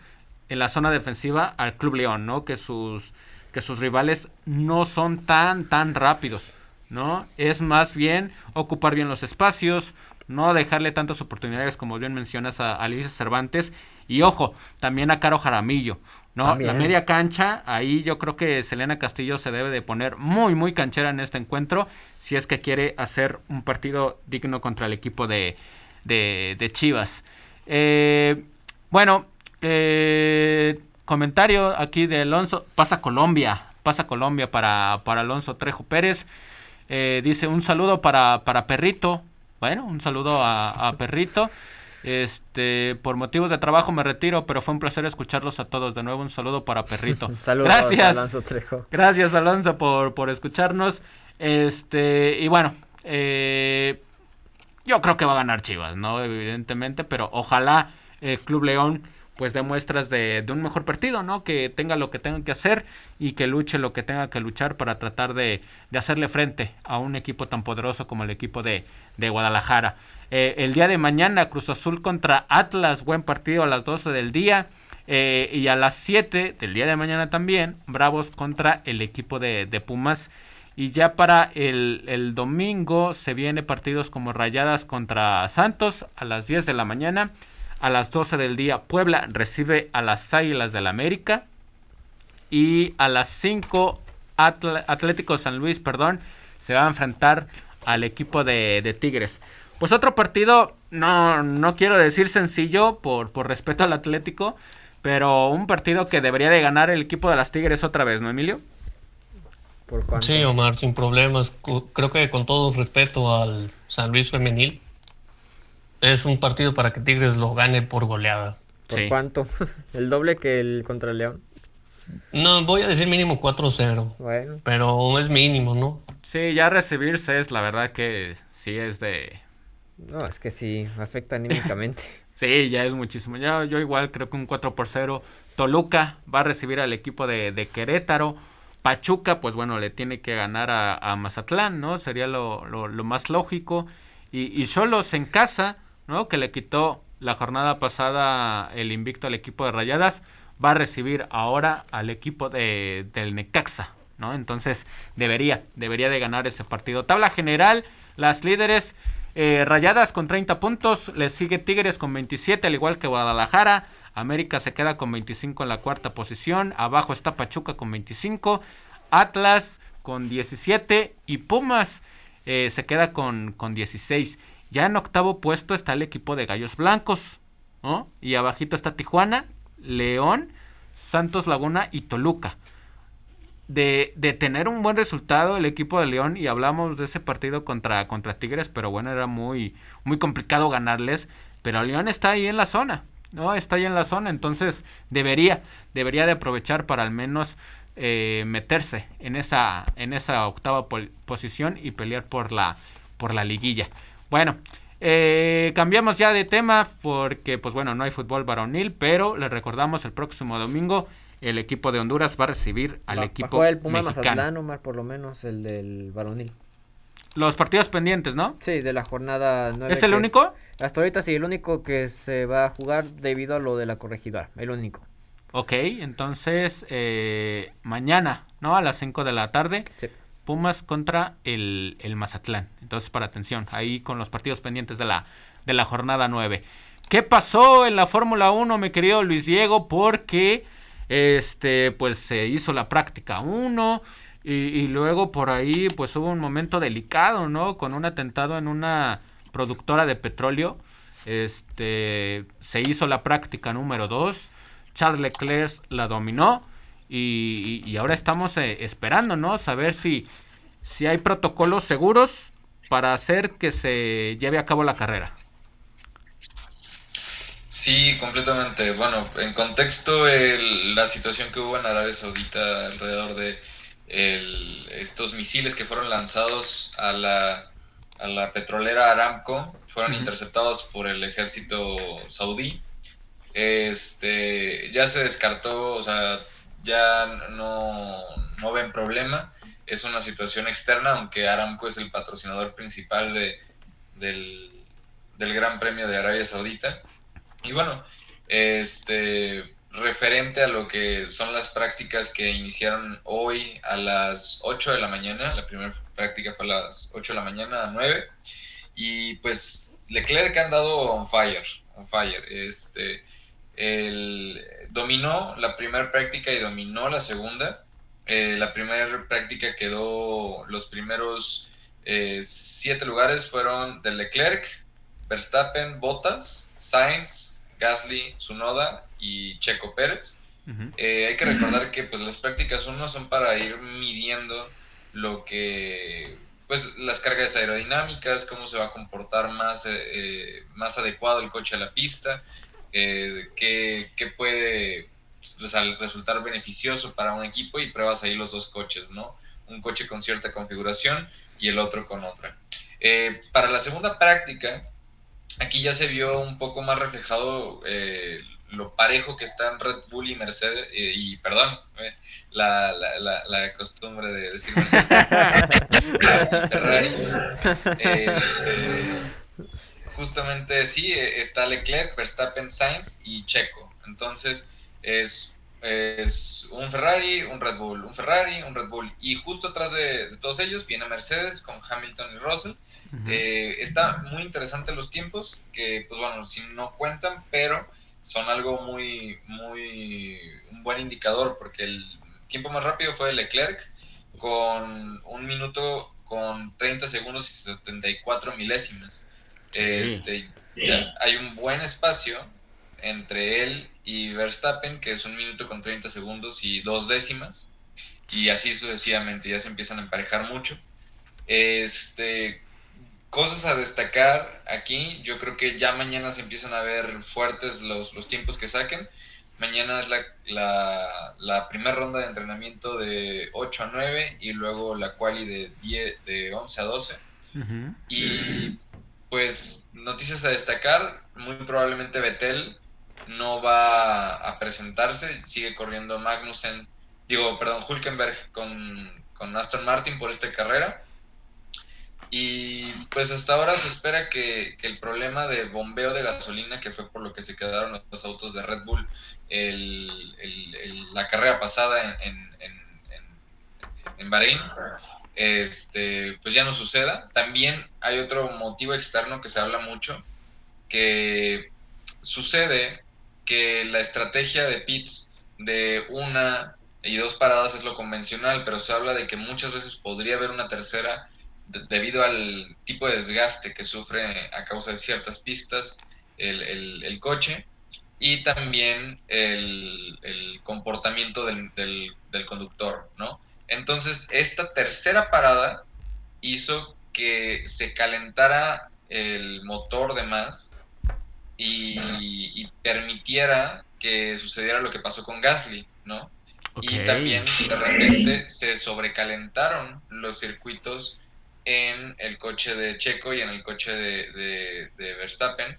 en la zona defensiva al Club León, ¿no? Que sus, que sus rivales no son tan, tan rápidos, ¿no? Es más bien ocupar bien los espacios, no dejarle tantas oportunidades como bien mencionas a Alicia Cervantes y ojo, también a Caro Jaramillo, ¿no? La media cancha, ahí yo creo que Selena Castillo se debe de poner muy muy canchera en este encuentro si es que quiere hacer un partido digno contra el equipo de, de, Chivas. Eh, bueno, eh, comentario aquí de Alonso. Pasa Colombia. Pasa Colombia para, para Alonso Trejo Pérez. Eh, dice un saludo para, para Perrito. Bueno, un saludo a, Perrito. Este, por motivos de trabajo me retiro, pero fue un placer escucharlos a todos. De nuevo, un saludo para Perrito. Saludos, Gracias. Alonso Trejo. Gracias, Alonso, por, por escucharnos. Este, y bueno, eh, yo creo que va a ganar Chivas, ¿no? Evidentemente, pero ojalá el Club León pues dé muestras de, un mejor partido, ¿no? Que tenga lo que tenga que hacer y que luche lo que tenga que luchar para tratar de, hacerle frente a un equipo tan poderoso como el equipo de, Guadalajara. Eh, el día de mañana, Cruz Azul contra Atlas, buen partido a las 12 del día. Eh, y a las 7 del día de mañana también, Bravos contra el equipo de, de Pumas. Y ya para el, domingo se viene partidos como Rayadas contra Santos a las 10 de la mañana. A las 12 del día Puebla recibe a las Águilas del la América. Y a las 5 Atlético San Luis, perdón, se va a enfrentar al equipo de, de Tigres. Pues otro partido, no, no quiero decir sencillo por, por respeto al Atlético, pero un partido que debería de ganar el equipo de las Tigres otra vez, ¿no, Emilio? Sí, Omar, sin problemas. Creo que con todo respeto al San Luis Femenil, es un partido para que Tigres lo gane por goleada. ¿Por cuánto? ¿El doble que el contra el León? No, voy a decir mínimo 4-0. Bueno. Pero es mínimo, ¿no? Sí, ya recibirse es la verdad que sí es de... No, es que sí, afecta anímicamente. sí, ya es muchísimo. Ya, yo igual creo que un 4 por 0. Toluca va a recibir al equipo de, de Querétaro. Pachuca, pues bueno, le tiene que ganar a, Mazatlán, ¿no? Sería lo, más lógico. Y, y Solos en casa, ¿no? Que le quitó la jornada pasada el invicto al equipo de Rayadas, va a recibir ahora al equipo de, del Necaxa, ¿no? Entonces debería, debería de ganar ese partido. Tabla general, las líderes eh, Rayadas con 30 puntos, le sigue Tigres con 27, al igual que Guadalajara. América se queda con 25 en la cuarta posición. Abajo está Pachuca con 25. Atlas con 17. Y Pumas eh, se queda con, con 16. Ya en octavo puesto está el equipo de Gallos Blancos. Y abajito está Tijuana, León, Santos Laguna y Toluca. De, de, tener un buen resultado el equipo de León y hablamos de ese partido contra, contra Tigres, pero bueno, era muy, muy complicado ganarles. Pero León está ahí en la zona. ¿No? Está ahí en la zona, entonces debería, debería de aprovechar para al menos eh, meterse en esa, en esa octava posición y pelear por la, por la liguilla. Bueno, eh, cambiamos ya de tema porque, pues bueno, no hay fútbol varonil, pero les recordamos el próximo domingo el equipo de Honduras va a recibir al equipo el Puma mexicano. Omar, por lo menos el del varonil. Los partidos pendientes, ¿no? Sí, de la jornada 9. ¿Es el único? Hasta ahorita sí, el único que se va a jugar debido a lo de la corregidora, el único. Ok, entonces eh, mañana, ¿no? A las 5 de la tarde. Pumas contra el, el, Mazatlán. Entonces, para atención, ahí con los partidos pendientes de la, de la jornada 9. ¿Qué pasó en la Fórmula 1, mi querido Luis Diego? Porque, este, pues se hizo la práctica 1 y, y luego por ahí, pues hubo un momento delicado, ¿no? Con un atentado en una productora de petróleo. Este, se hizo la práctica número 2. Charles Leclerc la dominó. Y, ahora estamos eh, esperando, ¿no? Saber si, si hay protocolos seguros para hacer que se lleve a cabo la carrera. Sí, completamente. Bueno, en contexto, la situación que hubo en Arabia Saudita alrededor de estos misiles que fueron lanzados a la a la petrolera Aramco fueron interceptados por el ejército saudí. Este, ya se descartó, o sea, ya no, no ven problema. Es una situación externa, aunque Aramco es el patrocinador principal de, del, del Gran Premio de Arabia Saudita. Y bueno, este, referente a lo que son las prácticas que iniciaron hoy a las 8 de la mañana. La primera práctica fue a las 8 de la mañana a 9. Y pues Leclerc ha andado on fire, on fire. Este, el, dominó la primera práctica y dominó la segunda. Eh, la primera práctica quedó, los primeros eh, siete lugares fueron de Leclerc, Verstappen, Bottas, Sainz, Gasly, Sunoda y Checo Pérez. Eh, hay que recordar que pues, las prácticas uno son para ir midiendo lo que pues las cargas aerodinámicas, cómo se va a comportar más, eh, más adecuado el coche a la pista, eh, qué, puede pues, resultar beneficioso para un equipo y pruebas ahí los dos coches, ¿no? Un coche con cierta configuración y el otro con otra. Eh, para la segunda práctica, aquí ya se vio un poco más reflejado eh, lo parejo que están Red Bull y Mercedes, eh, y perdón, eh, la, la, la, costumbre de decir Mercedes, Ferrari. Este, justamente sí, está Leclerc, Verstappen, Sainz y Checo. Entonces es, es un Ferrari, un Red Bull, un Ferrari, un Red Bull. Y justo atrás de, de todos ellos viene Mercedes con Hamilton y Russell. Eh, está muy interesante los tiempos, que pues bueno, si no cuentan, pero son algo muy, muy, un buen indicador, porque el tiempo más rápido fue Leclerc, con un minuto con 30 segundos y 74 milésimas. Este, hay un buen espacio entre él y Verstappen, que es un minuto con 30 segundos y dos décimas, y así sucesivamente, ya se empiezan a emparejar mucho. Este, cosas a destacar aquí, yo creo que ya mañana se empiezan a ver fuertes los, los tiempos que saquen. Mañana es la, la, la primera ronda de entrenamiento de 8 a 9 y luego la quali de, 10, de 11 a 12. Y pues noticias a destacar, muy probablemente Betel no va a presentarse, sigue corriendo Magnussen, digo, perdón, Hulkenberg con, con Aston Martin por esta carrera y pues hasta ahora se espera que, el problema de bombeo de gasolina, que fue por lo que se quedaron los autos de Red Bull la carrera pasada en, en, Bahrein, este, pues ya no suceda. También hay otro motivo externo que se habla mucho, que sucede que la estrategia de pits de una y dos paradas es lo convencional, pero se habla de que muchas veces podría haber una tercera debido al tipo de desgaste que sufre a causa de ciertas pistas el, coche y también el, comportamiento del, conductor, ¿no? Entonces, esta tercera parada hizo que se calentara el motor de más y, permitiera que sucediera lo que pasó con Gasly, ¿no? Y también de repente se sobrecalentaron los circuitos en el coche de Checo y en el coche de, Verstappen,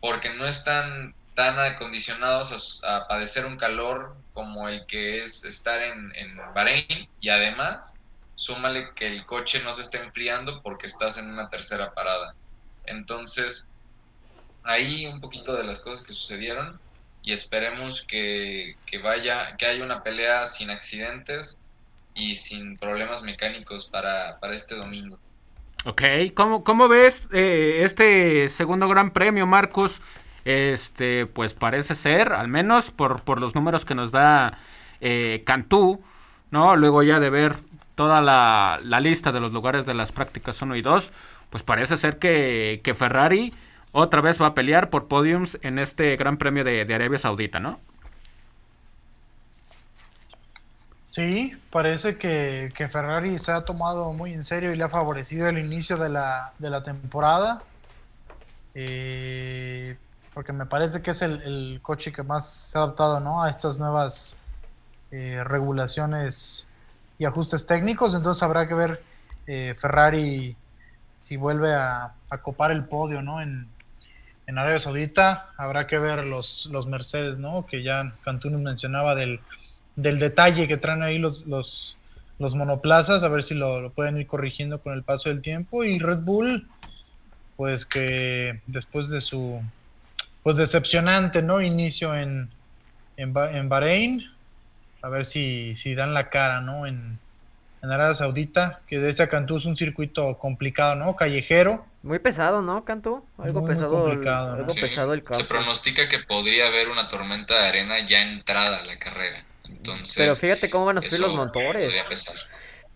porque no están tan acondicionados a, padecer un calor como el que es estar en, en Bahrein y además súmale que el coche no se está enfriando porque estás en una tercera parada. Entonces, ahí un poquito de las cosas que sucedieron y esperemos que, que vaya, que haya una pelea sin accidentes y sin problemas mecánicos para, este domingo. Ok, ¿cómo, cómo ves eh, este segundo gran premio, Marcos? Este, pues parece ser, al menos por, por los números que nos da eh, Cantú, ¿no? Luego ya de ver toda la, lista de los lugares de las prácticas 1 y 2, pues parece ser que, Ferrari otra vez va a pelear por podiums en este Gran Premio de Arabia Saudita, ¿no? Sí, parece que, Ferrari se ha tomado muy en serio y le ha favorecido el inicio de la, de la temporada. Eh, porque me parece que es el, coche que más se ha adaptado ¿no? a estas nuevas eh, regulaciones y ajustes técnicos. Entonces habrá que ver eh, Ferrari si vuelve a, a, copar el podio ¿no? en, en Arabia Saudita. Habrá que ver los, los Mercedes, ¿no? que ya Cantú mencionaba del del detalle que traen ahí los, los, los monoplazas, a ver si lo, pueden ir corrigiendo con el paso del tiempo. Y Red Bull, pues que después de su pues decepcionante ¿no? inicio en, en, en Bahrein, a ver si, si dan la cara ¿no? en, en Arabia Saudita, que de ese Cantú es un circuito complicado, ¿no? Callejero. Muy pesado, ¿no, Cantú? Algo pesado. Complicado, algo pesado el campo. Se pronostica que podría haber una tormenta de arena ya entrada a la carrera. Pero fíjate cómo van a subir los motores.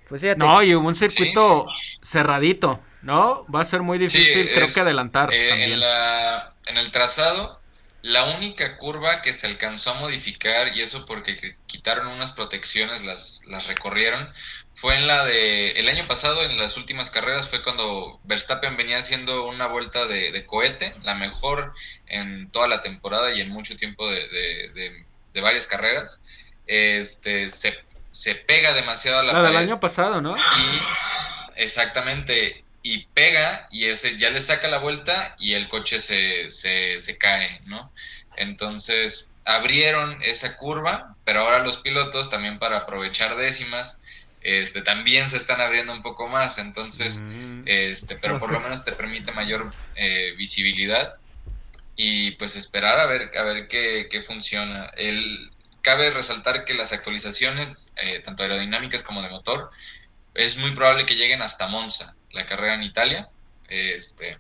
Pues no, y un circuito cerradito, ¿no? Va a ser muy difícil, creo que adelantar. Eh, en, la, en el trazado, la única curva que se alcanzó a modificar, y eso porque quitaron unas protecciones, las, las recorrieron, fue en la de el año pasado, en las últimas carreras, fue cuando Verstappen venía haciendo una vuelta de, cohete, la mejor en toda la temporada y en mucho tiempo de, varias carreras. Este, se, pega demasiado a la, la del año pasado, ¿no? Y, exactamente, y pega y ese ya le saca la vuelta y el coche se, se, se cae, ¿no? Entonces abrieron esa curva, pero ahora los pilotos también para aprovechar décimas este, también se están abriendo un poco más, entonces, mm. este, pero por lo menos te permite mayor eh, visibilidad y pues esperar a ver, a ver qué, qué funciona. El, cabe resaltar que las actualizaciones, eh, tanto aerodinámicas como de motor, es muy probable que lleguen hasta Monza, la carrera en Italia. Este,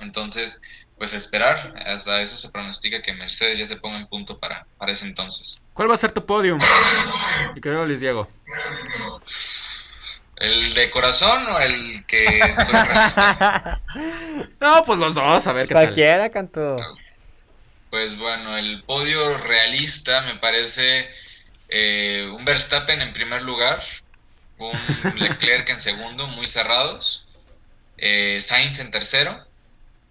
entonces, pues esperar, hasta eso se pronostica que Mercedes ya se ponga en punto para, para ese entonces. ¿Cuál va a ser tu podium? Y creo les Diego. ¿El de corazón o el que soy realista? no, pues los dos, a ver qué Cualquiera cantó. Pues bueno, el podio realista me parece eh, un Verstappen en primer lugar, un Leclerc en segundo, muy cerrados, eh, Sainz en tercero,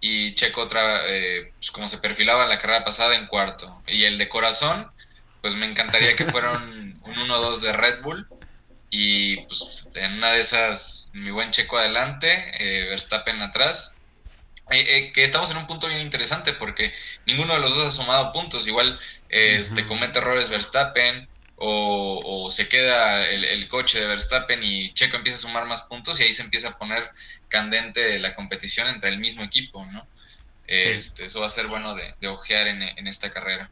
y Checo otra, eh, pues como se perfilaba la carrera pasada en cuarto. Y el de corazón, pues me encantaría que fueran un 1-2 de Red Bull. Y pues en una de esas, mi buen Checo adelante, eh, Verstappen atrás. Eh, que estamos en un punto bien interesante porque ninguno de los dos ha sumado puntos. Igual este, comete errores Verstappen, o, se queda el, coche de Verstappen y Checo empieza a sumar más puntos y ahí se empieza a poner candente la competición entre el mismo equipo, ¿no? Este, Eso va a ser bueno de, ojear en, esta carrera.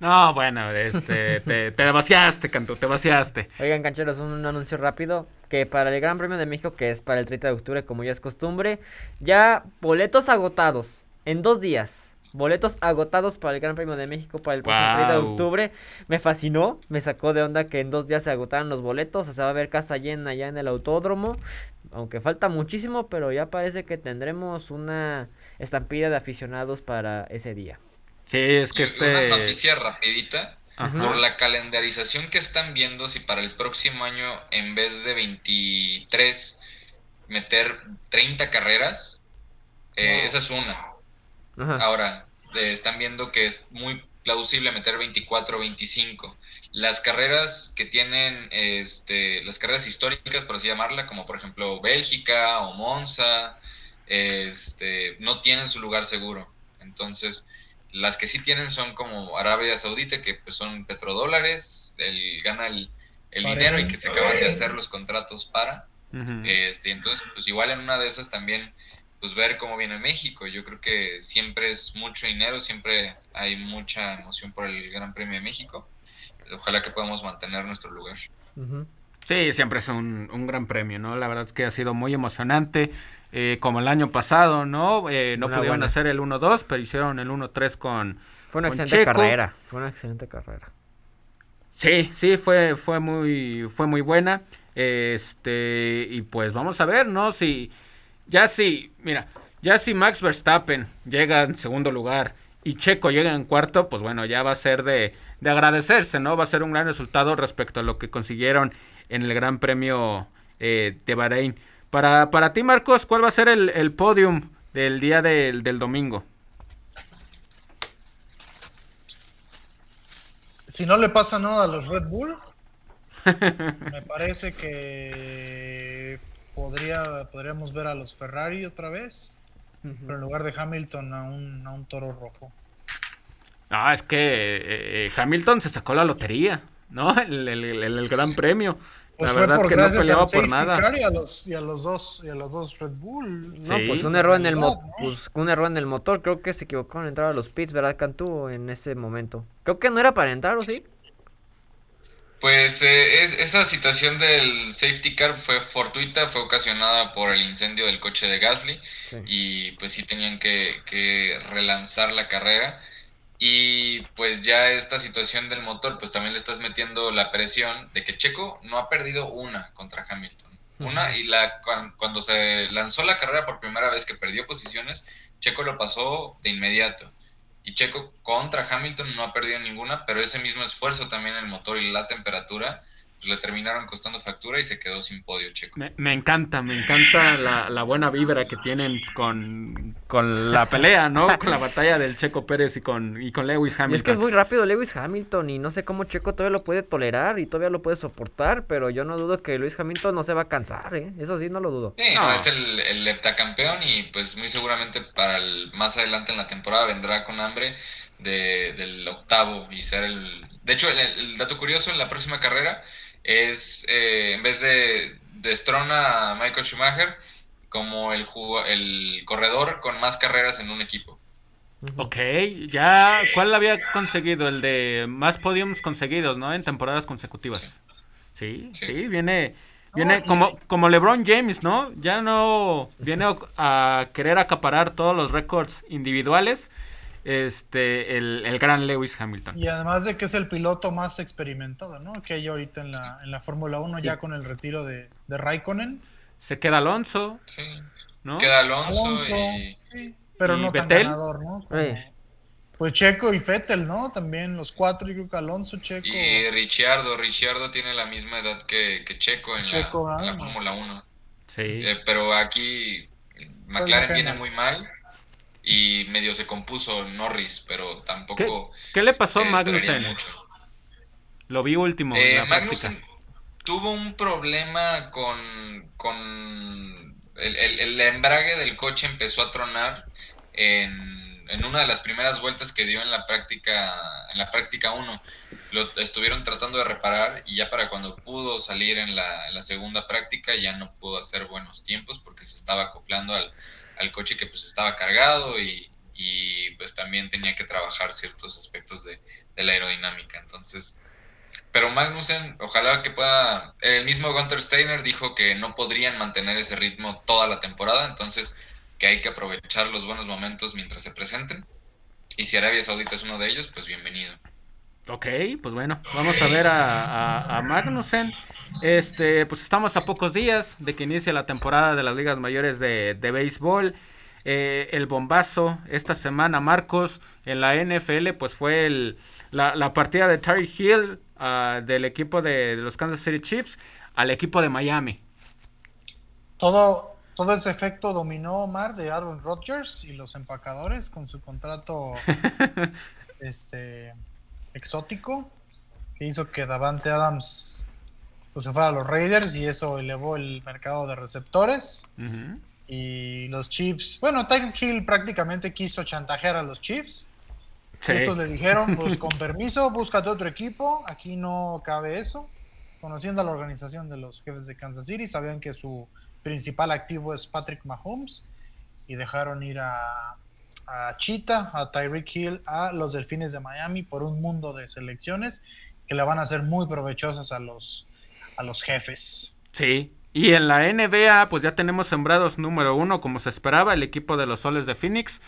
No, bueno, este, te, te vaciaste, Canto, te vaciaste. Oigan, cancheros, un anuncio rápido, que para el Gran Premio de México, que es para el 30 de octubre, como ya es costumbre, ya boletos agotados en dos días. Boletos agotados para el Gran Premio de México para el próximo 30 de octubre. Me fascinó, me sacó de onda que en dos días se agotaran los boletos. O sea, va a haber casa llena allá en el autódromo. Aunque falta muchísimo, pero ya parece que tendremos una estampida de aficionados para ese día. Sí, es que este... Una noticia rapidita. Por la calendarización que están viendo, si para el próximo año, en vez de 23, meter 30 carreras, eh, esa es una. Ahora, eh, están viendo que es muy plausible meter 24 o 25. Las carreras que tienen, este, las carreras históricas, por así llamarla, como por ejemplo Bélgica o Monza, este, no tienen su lugar seguro. Entonces, las que sí tienen son como Arabia Saudita, que pues son petrodólares, el, gana el, dinero y que se acaban de hacer los contratos para. este, entonces, pues igual en una de esas también pues ver cómo viene México. Yo creo que siempre es mucho dinero, siempre hay mucha emoción por el Gran Premio de México. Ojalá que podamos mantener nuestro lugar. Sí, siempre es un, gran premio, ¿no? La verdad es que ha sido muy emocionante, eh, como el año pasado, ¿no? Eh, no pudieron hacer el 1-2, pero hicieron el 1-3 con Fue una excelente carrera, fue una excelente carrera. Sí, sí, fue, fue, muy, fue muy buena. Este, y pues vamos a ver, ¿no? Si ya si, mira, ya si Max Verstappen llega en segundo lugar y Checo llega en cuarto, pues bueno, ya va a ser de, de agradecerse, ¿no? Va a ser un gran resultado respecto a lo que consiguieron en el Gran Premio eh, de Bahrein. Para, para ti, Marcos, ¿cuál va a ser el, el podium del día del, del domingo? Si no le pasa nada a los Red Bull, me parece que podría, podríamos ver a los Ferrari otra vez, pero en lugar de Hamilton a un, a un toro rojo. Ah, es que eh, eh, Hamilton se sacó la lotería, ¿no? El, el, gran premio. Pues la verdad que no peleaba por nada. Y a, los, y a los dos y a los dos Red Bull. No, pues un error en el pues un error en el motor, creo que se equivocó en entrar a los pits, ¿verdad, Cantú? En ese momento. Creo que no era para entrar, ¿o sí? Pues eh, es, esa situación del safety car fue fortuita, fue ocasionada por el incendio del coche de Gasly y pues sí tenían que, relanzar la carrera y pues ya esta situación del motor pues también le estás metiendo la presión de que Checo no ha perdido una contra Hamilton. Una y la cuando se lanzó la carrera por primera vez que perdió posiciones, Checo lo pasó de inmediato y Checo contra Hamilton no ha perdido ninguna, pero ese mismo esfuerzo también el motor y la temperatura, le terminaron costando factura y se quedó sin podio Checo. Me, encanta, me encanta la, buena vibra que tienen con, la pelea, ¿no? con la batalla del Checo Pérez y con, y con Lewis Hamilton. es que es muy rápido Lewis Hamilton y no sé cómo Checo todavía lo puede tolerar y todavía lo puede soportar, pero yo no dudo que Lewis Hamilton no se va a cansar, ¿eh? Eso sí, no lo dudo. Sí, no, es el, el heptacampeón y pues muy seguramente para el, más adelante en la temporada vendrá con hambre de, del octavo y ser el... De hecho, el dato curioso en la próxima carrera es, eh, en vez de, de a Michael Schumacher, como el, el corredor con más carreras en un equipo. Ok, ya, ¿cuál había conseguido? El de más podiums conseguidos, ¿no? En temporadas consecutivas. Sí, sí, viene, viene como, como LeBron James, ¿no? Ya no viene a querer acaparar todos los récords individuales, este, el, gran Lewis Hamilton. Y además de que es el piloto más experimentado, ¿no? Que hay ahorita en la, en la Fórmula 1, ya con el retiro de, de Raikkonen. Se queda Alonso. Sí. ¿no? Queda Alonso, pero no tan ganador, ¿no? Pues Checo y Fettel, ¿no? También los cuatro, yo creo que Alonso, Checo. Y Ricciardo, Ricciardo tiene la misma edad que, que Checo en la, la Fórmula 1. Sí. Eh, pero aquí McLaren viene muy mal y medio se compuso Norris, pero tampoco. ¿Qué, le pasó a Magnussen? Lo vi último. Eh, Magnussen tuvo un problema con, con el, el, embrague del coche empezó a tronar en, en, una de las primeras vueltas que dio en la práctica en la práctica 1 lo estuvieron tratando de reparar y ya para cuando pudo salir en la, en la segunda práctica ya no pudo hacer buenos tiempos porque se estaba acoplando al, al coche que pues estaba cargado y, pues también tenía que trabajar ciertos aspectos de, la aerodinámica. Entonces, pero Magnussen, ojalá que pueda, el mismo Gunter Steiner dijo que no podrían mantener ese ritmo toda la temporada, entonces que hay que aprovechar los buenos momentos mientras se presenten. Y si Arabia Saudita es uno de ellos, pues bienvenido. Ok, pues bueno, vamos a ver a, a Magnussen. Este, pues estamos a pocos días de que inicie la temporada de las ligas mayores de, de béisbol. Eh, el bombazo esta semana, Marcos, en la NFL, pues fue el, la, partida de Terry Hill ah, del equipo de, los Kansas City Chiefs al equipo de Miami. Todo, todo ese efecto dominó Omar de Aaron Rodgers y los empacadores con su contrato este exótico que hizo que Davante Adams pues se fuera a los Raiders y eso elevó el mercado de receptores. Y los Chiefs, bueno, Tyreek Hill prácticamente quiso chantajear a los Chiefs. Estos le dijeron, pues con permiso, búscate otro equipo, aquí no cabe eso. Conociendo a la organización de los jefes de Kansas City, sabían que su principal activo es Patrick Mahomes y dejaron ir a, a Cheetah, a Tyreek Hill, a los Delfines de Miami por un mundo de selecciones que le van a ser muy provechosas a los, a los jefes. Sí. Y en la NBA, pues ya tenemos sembrados número uno, como se esperaba, el equipo de los Soles de Phoenix.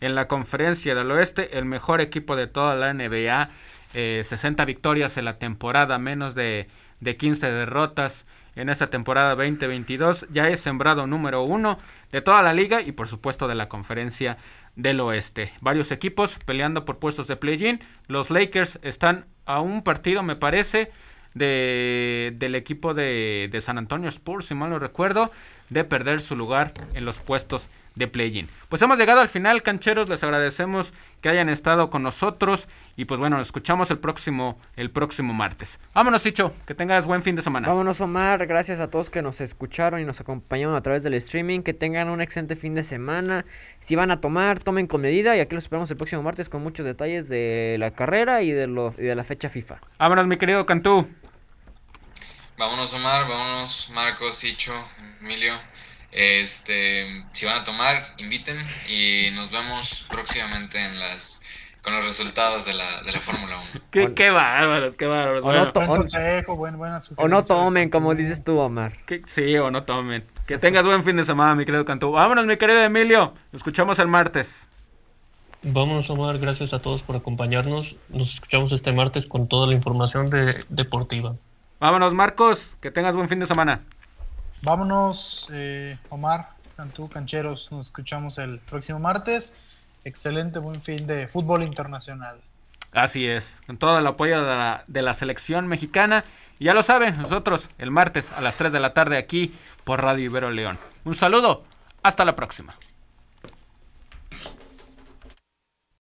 En la conferencia del oeste, el mejor equipo de toda la NBA. 60 eh, victorias en la temporada, menos de, de 15 derrotas en esta temporada 2022. Ya es sembrado número uno de toda la liga y por supuesto de la conferencia del oeste. Varios equipos peleando por puestos de play-in. Los Lakers están a un partido, me parece, de, del equipo de, de, San Antonio Spurs, si mal no recuerdo, de perder su lugar en los puestos de play-in. Pues hemos llegado al final, cancheros, les agradecemos que hayan estado con nosotros y pues bueno, nos escuchamos el próximo el próximo martes. Vámonos, Hicho, que tengas buen fin de semana. Vámonos, Omar, gracias a todos que nos escucharon y nos acompañaron a través del streaming, que tengan un excelente fin de semana. Si van a tomar, tomen con medida y aquí los esperamos el próximo martes con muchos detalles de la carrera y de, lo, y de la fecha FIFA. Vámonos, mi querido Cantú. Vámonos Omar, vámonos Marcos, Icho, Emilio. Este, si van a tomar, inviten y nos vemos próximamente en las con los resultados de la, de la Fórmula 1. Qué, qué, bárbaros, qué bárbaros. O, no, consejo, o no tomen, como dices tú, Omar. sí, o no tomen. Que tengas buen fin de semana, mi querido Cantú. Vámonos, mi querido Emilio. Nos escuchamos el martes. Vámonos, Omar. Gracias a todos por acompañarnos. Nos escuchamos este martes con toda la información de, deportiva. Vámonos, Marcos. Que tengas buen fin de semana. Vámonos, eh, Omar, Cantú, Cancheros. Nos escuchamos el próximo martes. Excelente buen fin de fútbol internacional. Así es, con todo el apoyo de la, de la selección mexicana. Y ya lo saben, nosotros el martes a las 3 de la tarde aquí por Radio Ibero León. Un saludo, hasta la próxima.